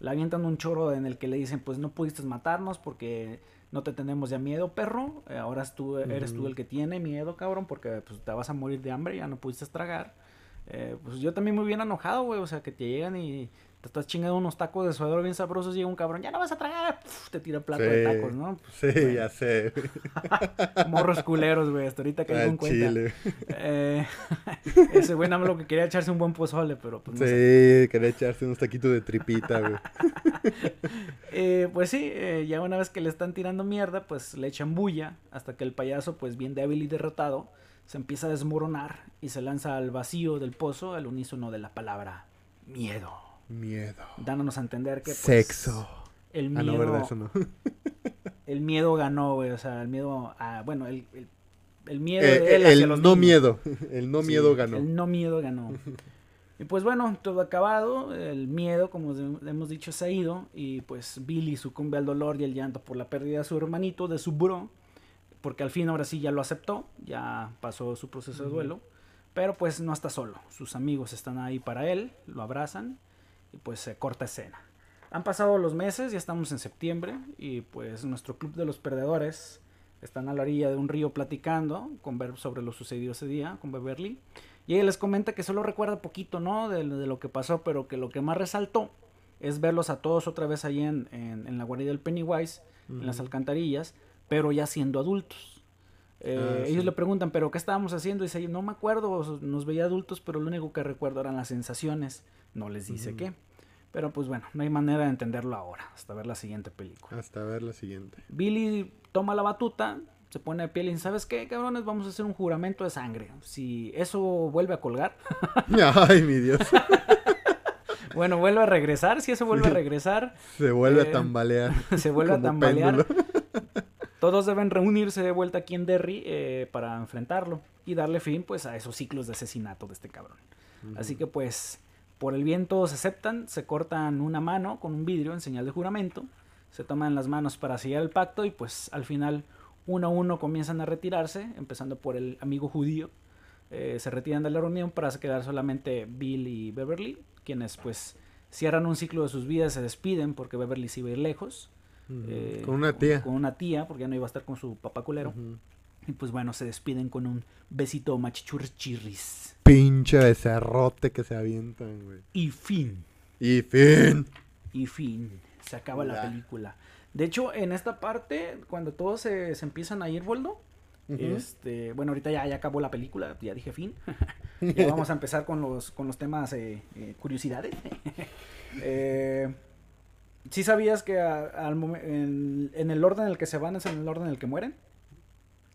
Le avientan un choro en el que le dicen, pues no pudiste matarnos porque no te tenemos ya miedo, perro. Eh, ahora tú, eres tú el que tiene miedo, cabrón, porque pues, te vas a morir de hambre, ya no pudiste tragar. Eh, pues yo también muy bien enojado, güey. O sea, que te llegan y te estás chingando unos tacos de suador bien sabrosos. Llega un cabrón, ya no vas a tragar. te tira el plato de tacos, ¿no? Pues, sí, ya sé. Morros culeros, güey. Hasta ahorita caigo en cuenta. Eh, ese güey nada más lo que quería echarse un buen pozole, pero pues no Sí, quería echarse unos taquitos de tripita, güey. eh, pues sí, eh, ya una vez que le están tirando mierda, pues le echan bulla. Hasta que el payaso, pues bien débil y derrotado se empieza a desmoronar y se lanza al vacío del pozo al unísono de la palabra miedo. Miedo. Dándonos a entender que... Pues, Sexo. El miedo... Ah, no, verdad, eso no. el miedo ganó, güey. O sea, el miedo... A, bueno, el, el, miedo eh, de él hacia el no miedo. El no miedo ganó. El no miedo ganó. Y pues bueno, todo acabado, el miedo, como hemos dicho, se ha ido y pues Billy sucumbe al dolor y el llanto por la pérdida de su hermanito, de su bro, porque al fin ahora sí ya lo aceptó, ya pasó su proceso de duelo, pero pues no está solo, sus amigos están ahí para él, lo abrazan y pues se corta escena. Han pasado los meses, ya estamos en septiembre y pues nuestro club de los perdedores están a la orilla de un río platicando con ver sobre lo sucedido ese día con Beverly y ella les comenta que solo recuerda poquito, ¿no? De, lo que pasó, pero que lo que más resaltó es verlos a todos otra vez ahí en, en, la guarida del Pennywise, en las alcantarillas, pero ya siendo adultos. Eh, ah, ellos le preguntan, ¿pero qué estábamos haciendo? Y dice, no me acuerdo, nos veía adultos, pero lo único que recuerdo eran las sensaciones. No les dice qué. Pero pues bueno, no hay manera de entenderlo ahora, hasta ver la siguiente película. Hasta ver la siguiente. Billy toma la batuta, se pone de piel y ¿sabes qué, cabrones? Vamos a hacer un juramento de sangre. Si eso vuelve a colgar. Ay, mi Dios. bueno, vuelve a regresar. Si eso vuelve a regresar. Se vuelve a eh, tambalear. se vuelve a tambalear. Todos deben reunirse de vuelta aquí en Derry eh, para enfrentarlo y darle fin pues a esos ciclos de asesinato de este cabrón. Así que pues por el bien todos aceptan, se cortan una mano con un vidrio en señal de juramento, se toman las manos para sellar el pacto y pues al final uno a uno comienzan a retirarse, empezando por el amigo judío. Eh, se retiran de la reunión para quedar solamente Bill y Beverly, quienes pues cierran un ciclo de sus vidas, se despiden porque Beverly se iba a ir lejos. Eh, con una tía. Con, una tía, porque ya no iba a estar con su papá culero. Y pues bueno, se despiden con un besito machichurchirris. Pinche becerrote que se avientan, güey. Y fin. Y fin. Y fin. Se acaba la película. De hecho, en esta parte, cuando todos se, empiezan a ir, Voldo, este, bueno, ahorita ya, ya acabó la película, ya dije fin. ya vamos a empezar con los, con los temas eh, eh, curiosidades. eh, ¿Sí sabías que al en, en, el orden en el que se van es en el orden en el que mueren?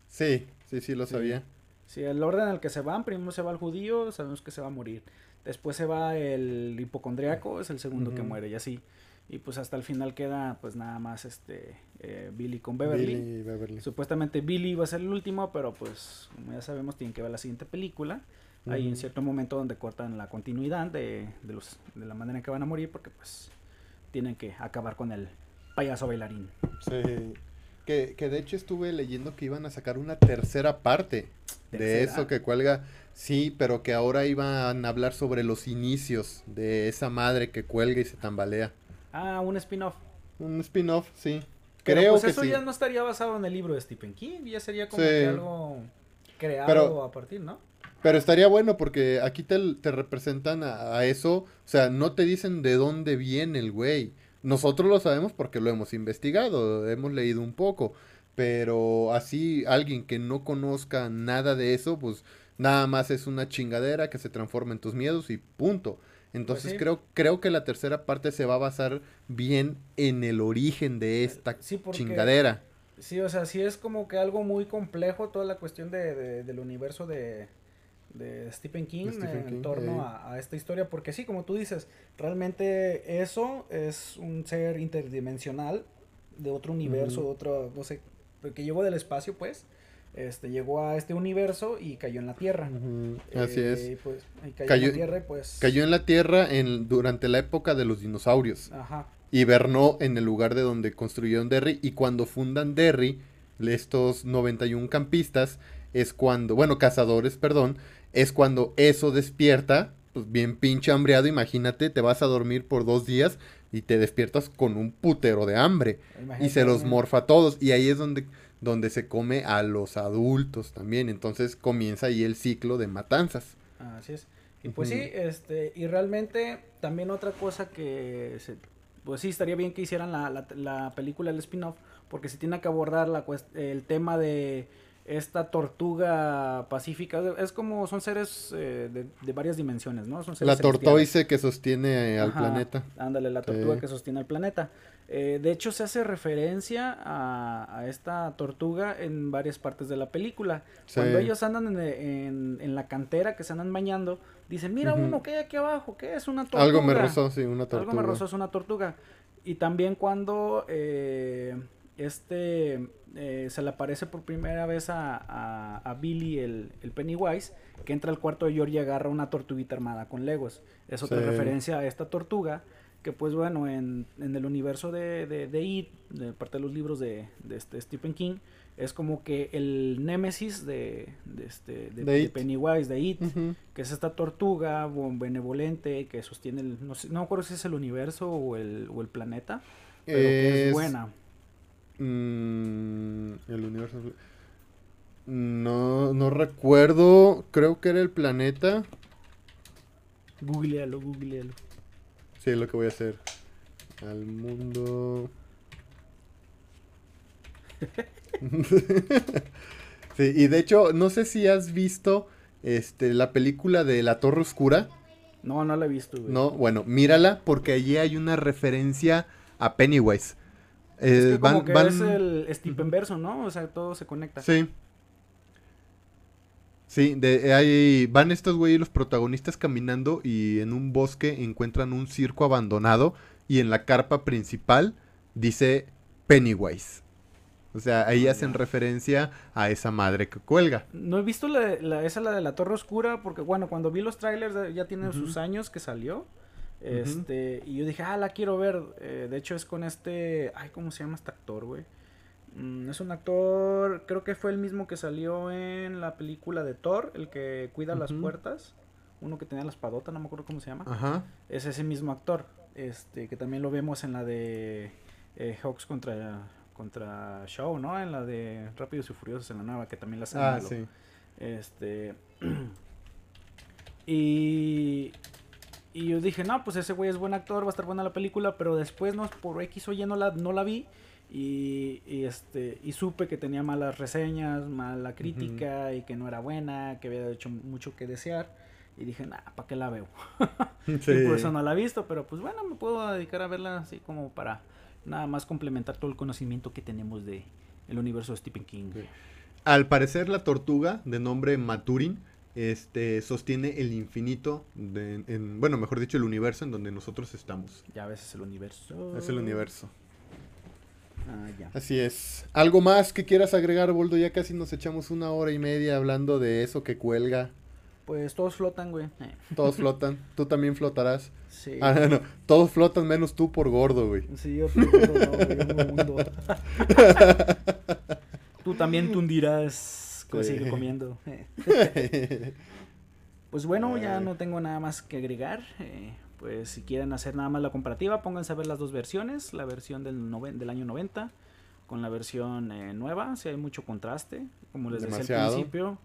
Sí, sí, sí, lo sabía. Sí, el orden en el que se van, primero se va el judío, sabemos que se va a morir. Después se va el hipocondriaco, es el segundo que muere, y así. Y pues hasta el final queda pues nada más este eh, Billy con Beverly. Beverly. Supuestamente Billy iba a ser el último, pero pues como ya sabemos tienen que ver la siguiente película. Hay en cierto momento donde cortan la continuidad de, de, los, de la manera en que van a morir porque pues tienen que acabar con el payaso bailarín. Sí. Que, que de hecho estuve leyendo que iban a sacar una tercera parte de eso que cuelga. Sí, pero que ahora iban a hablar sobre los inicios de esa madre que cuelga y se tambalea. Ah, un spin-off. Un spin-off, sí. Creo pues que eso ya no estaría basado en el libro de Stephen King, ya sería como que algo creado a partir, ¿no? Pero estaría bueno porque aquí te, representan a, eso, o sea, no te dicen de dónde viene el güey. Nosotros lo sabemos porque lo hemos investigado, hemos leído un poco, pero así alguien que no conozca nada de eso, pues nada más es una chingadera que se transforma en tus miedos y punto. Entonces pues creo, creo que la tercera parte se va a basar bien en el origen de esta chingadera. Sí, o sea, sí es como que algo muy complejo toda la cuestión de del universo de, de Stephen King en torno a, esta historia, porque sí, como tú dices, realmente eso es un ser interdimensional de otro universo, de otro, no sé, que llegó del espacio, pues, este, llegó a este universo y cayó en la Tierra. Así es. Eh, cayó, en la Tierra pues... Cayó en la Tierra en, durante la época de los dinosaurios. Ajá. Hibernó en el lugar de donde construyeron Derry y cuando fundan Derry, estos 91 campistas es cuando, bueno, cazadores, perdón, es cuando eso despierta, pues bien pinche hambreado, imagínate, te vas a dormir por dos días y te despiertas con un putero de hambre. Y se los morfa a todos. Y ahí es donde donde se come a los adultos también, entonces comienza ahí el ciclo de matanzas. Así es. Y pues sí, este, y realmente también otra cosa que, pues sí, estaría bien que hicieran la, la, la película, el spin-off, porque se tiene que abordar la, el tema de esta tortuga pacífica. Es como, son seres eh, de, varias dimensiones, ¿no? Son seres la tortoise que sostiene al planeta. Ándale, la tortuga que sostiene al planeta. Eh, de hecho, se hace referencia a, esta tortuga en varias partes de la película. Cuando ellos andan en, la cantera, que se andan bañando, dicen, mira uno que hay aquí abajo, ¿qué es? Una tortuga. Algo me rozó, sí, una tortuga. Algo me rozó, es una tortuga. Y también cuando eh, este eh, se le aparece por primera vez a, Billy, el, Pennywise, que entra al cuarto de George y agarra una tortuguita armada con legos. Es otra referencia a esta tortuga que pues bueno, en, el universo de, de, de, It, de parte de los libros de, este Stephen King, es como que el némesis de, este, de, Pennywise, de It, que es esta tortuga benevolente que sostiene, el, no, sé, no me acuerdo si es el universo o el, o el planeta, pero que es buena. Mm, el universo... No, no recuerdo, creo que era el planeta. Googlealo, googlealo. Sí, es lo que voy a hacer. Al mundo. sí, y de hecho, no sé si has visto este, la película de La Torre Oscura. No, no la he visto, No, bueno, mírala porque allí hay una referencia a Pennywise. Es que como que es el Verso, ¿no? O sea, todo se conecta. Sí. Sí, de, ahí van estos güeyes, los protagonistas caminando y en un bosque encuentran un circo abandonado y en la carpa principal dice Pennywise. O sea, ahí ah, hacen referencia a esa madre que cuelga. No he visto la, esa, la de la Torre Oscura, porque bueno, cuando vi los trailers ya tiene sus años que salió. Este, y yo dije, ah, la quiero ver. Eh, de hecho es con este, ay, ¿cómo se llama este actor, güey? Mm, es un actor, creo que fue el mismo que salió en la película de Thor, el que cuida las puertas. Uno que tenía la espadota, no me acuerdo cómo se llama. Ajá. Es ese mismo actor. Este, que también lo vemos en la de eh, Hawks contra, contra Show, ¿no? En la de Rápidos y Furiosos, en la nueva, que también la hacen. Ah, sí. Este. y. Y yo dije, no, pues ese güey es buen actor, va a estar buena la película, pero después no, por X o Y no la, no la vi. Y, este y supe que tenía malas reseñas, mala crítica y que no era buena, que había hecho mucho que desear. Y dije, nah, ¿para qué la veo? y por eso no la he visto, pero pues bueno, me puedo dedicar a verla así como para nada más complementar todo el conocimiento que tenemos de el universo de Stephen King. Al parecer la tortuga de nombre Maturin este sostiene el infinito en, bueno, mejor dicho, el universo en donde nosotros estamos. Ya ves, es el universo. Es el universo. Ah, Así es. ¿Algo más que quieras agregar, Boldo? Ya casi nos echamos una hora y media hablando de eso que cuelga. Pues todos flotan, güey. Todos flotan. Tú también flotarás. Sí. Ah, no, Todos flotan menos tú por gordo, güey. Sí, yo por gordo, güey. tú también te hundirás. Sigue comiendo. pues bueno, ya no tengo nada más que agregar. Eh, pues si quieren hacer nada más la comparativa, pónganse a ver las dos versiones, la versión del, del año 90 con la versión eh, nueva, si hay mucho contraste, como les decía al principio,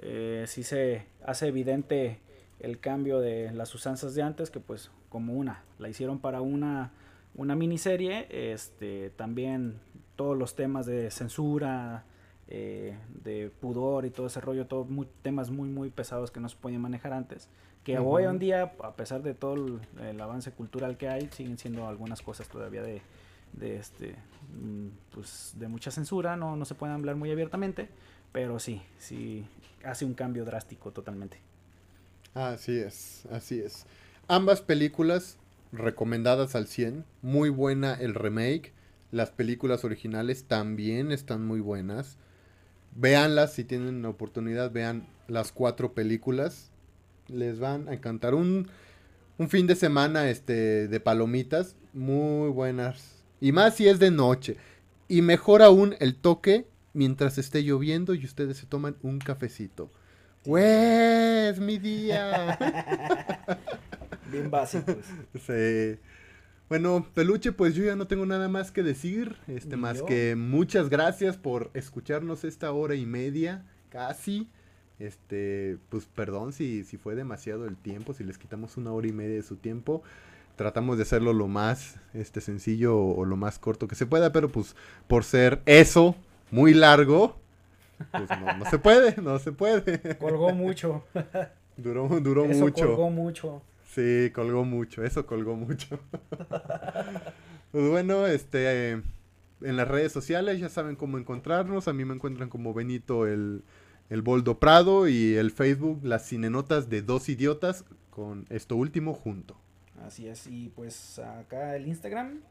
eh, si se hace evidente el cambio de las usanzas de antes, que pues como una, la hicieron para una, una miniserie, este, también todos los temas de censura, eh, de pudor y todo ese rollo, todos temas muy muy pesados que no se podían manejar antes, que hoy en día, a pesar de todo el, avance cultural que hay, siguen siendo algunas cosas todavía de, de este mm, pues de mucha censura, no, no se pueden hablar muy abiertamente, pero sí, sí hace un cambio drástico totalmente. Así es, así es. Ambas películas recomendadas al 100, muy buena el remake, las películas originales también están muy buenas. Véanlas si tienen la oportunidad, vean las cuatro películas les van a encantar. Un, un fin de semana este, de palomitas muy buenas. Y más si es de noche. Y mejor aún el toque mientras esté lloviendo y ustedes se toman un cafecito. ¡Pues mi día! Bien básicos. Sí. Bueno, Peluche, pues yo ya no tengo nada más que decir, este, más yo. que muchas gracias por escucharnos esta hora y media, casi. Este, pues perdón si, si fue demasiado el tiempo, si les quitamos una hora y media de su tiempo. Tratamos de hacerlo lo más este, sencillo o, o lo más corto que se pueda, pero pues por ser eso muy largo, pues no, no se puede, no se puede. Colgó mucho. Duró, duró Eso mucho. colgó mucho. Sí, colgó mucho, eso colgó mucho. pues bueno, este, eh, en las redes sociales ya saben cómo encontrarnos. A mí me encuentran como Benito el, el Boldo Prado y el Facebook las cinenotas de dos idiotas con esto último junto. Así es. Y pues acá el Instagram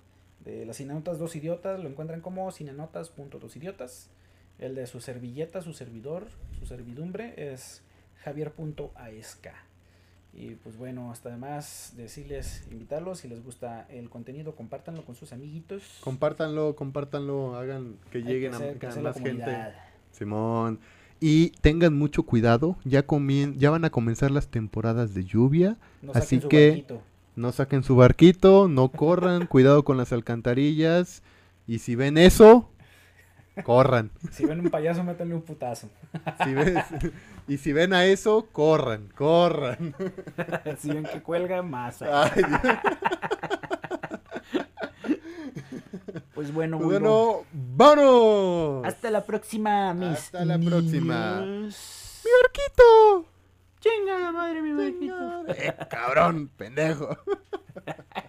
de las Cinenotas Dos Idiotas lo encuentran como cinenotas.dosidiotas. El de su servilleta, su servidor, su servidumbre es javier.ask. Y pues bueno, hasta además decirles, invitarlos, si les gusta el contenido, compártanlo con sus amiguitos. Compártanlo, compártanlo, hagan que Hay lleguen que a, que a más gente. Simón. Y tengan mucho cuidado, ya, comien- ya van a comenzar las temporadas de lluvia. No Así saquen su que- barquito. No saquen su barquito, no corran, cuidado con las alcantarillas. Y si ven eso, corran. Si ven un payaso, métanle un putazo. Si ves- y si ven a eso, corran, corran. si ven que cuelga, más. Ay. Pues bueno, Pues bueno, ¡vámonos! Hasta la próxima, mis Hasta la próxima. ¡Mi barquito! Chinga la madre, mi barquito. Eh, cabrón, pendejo.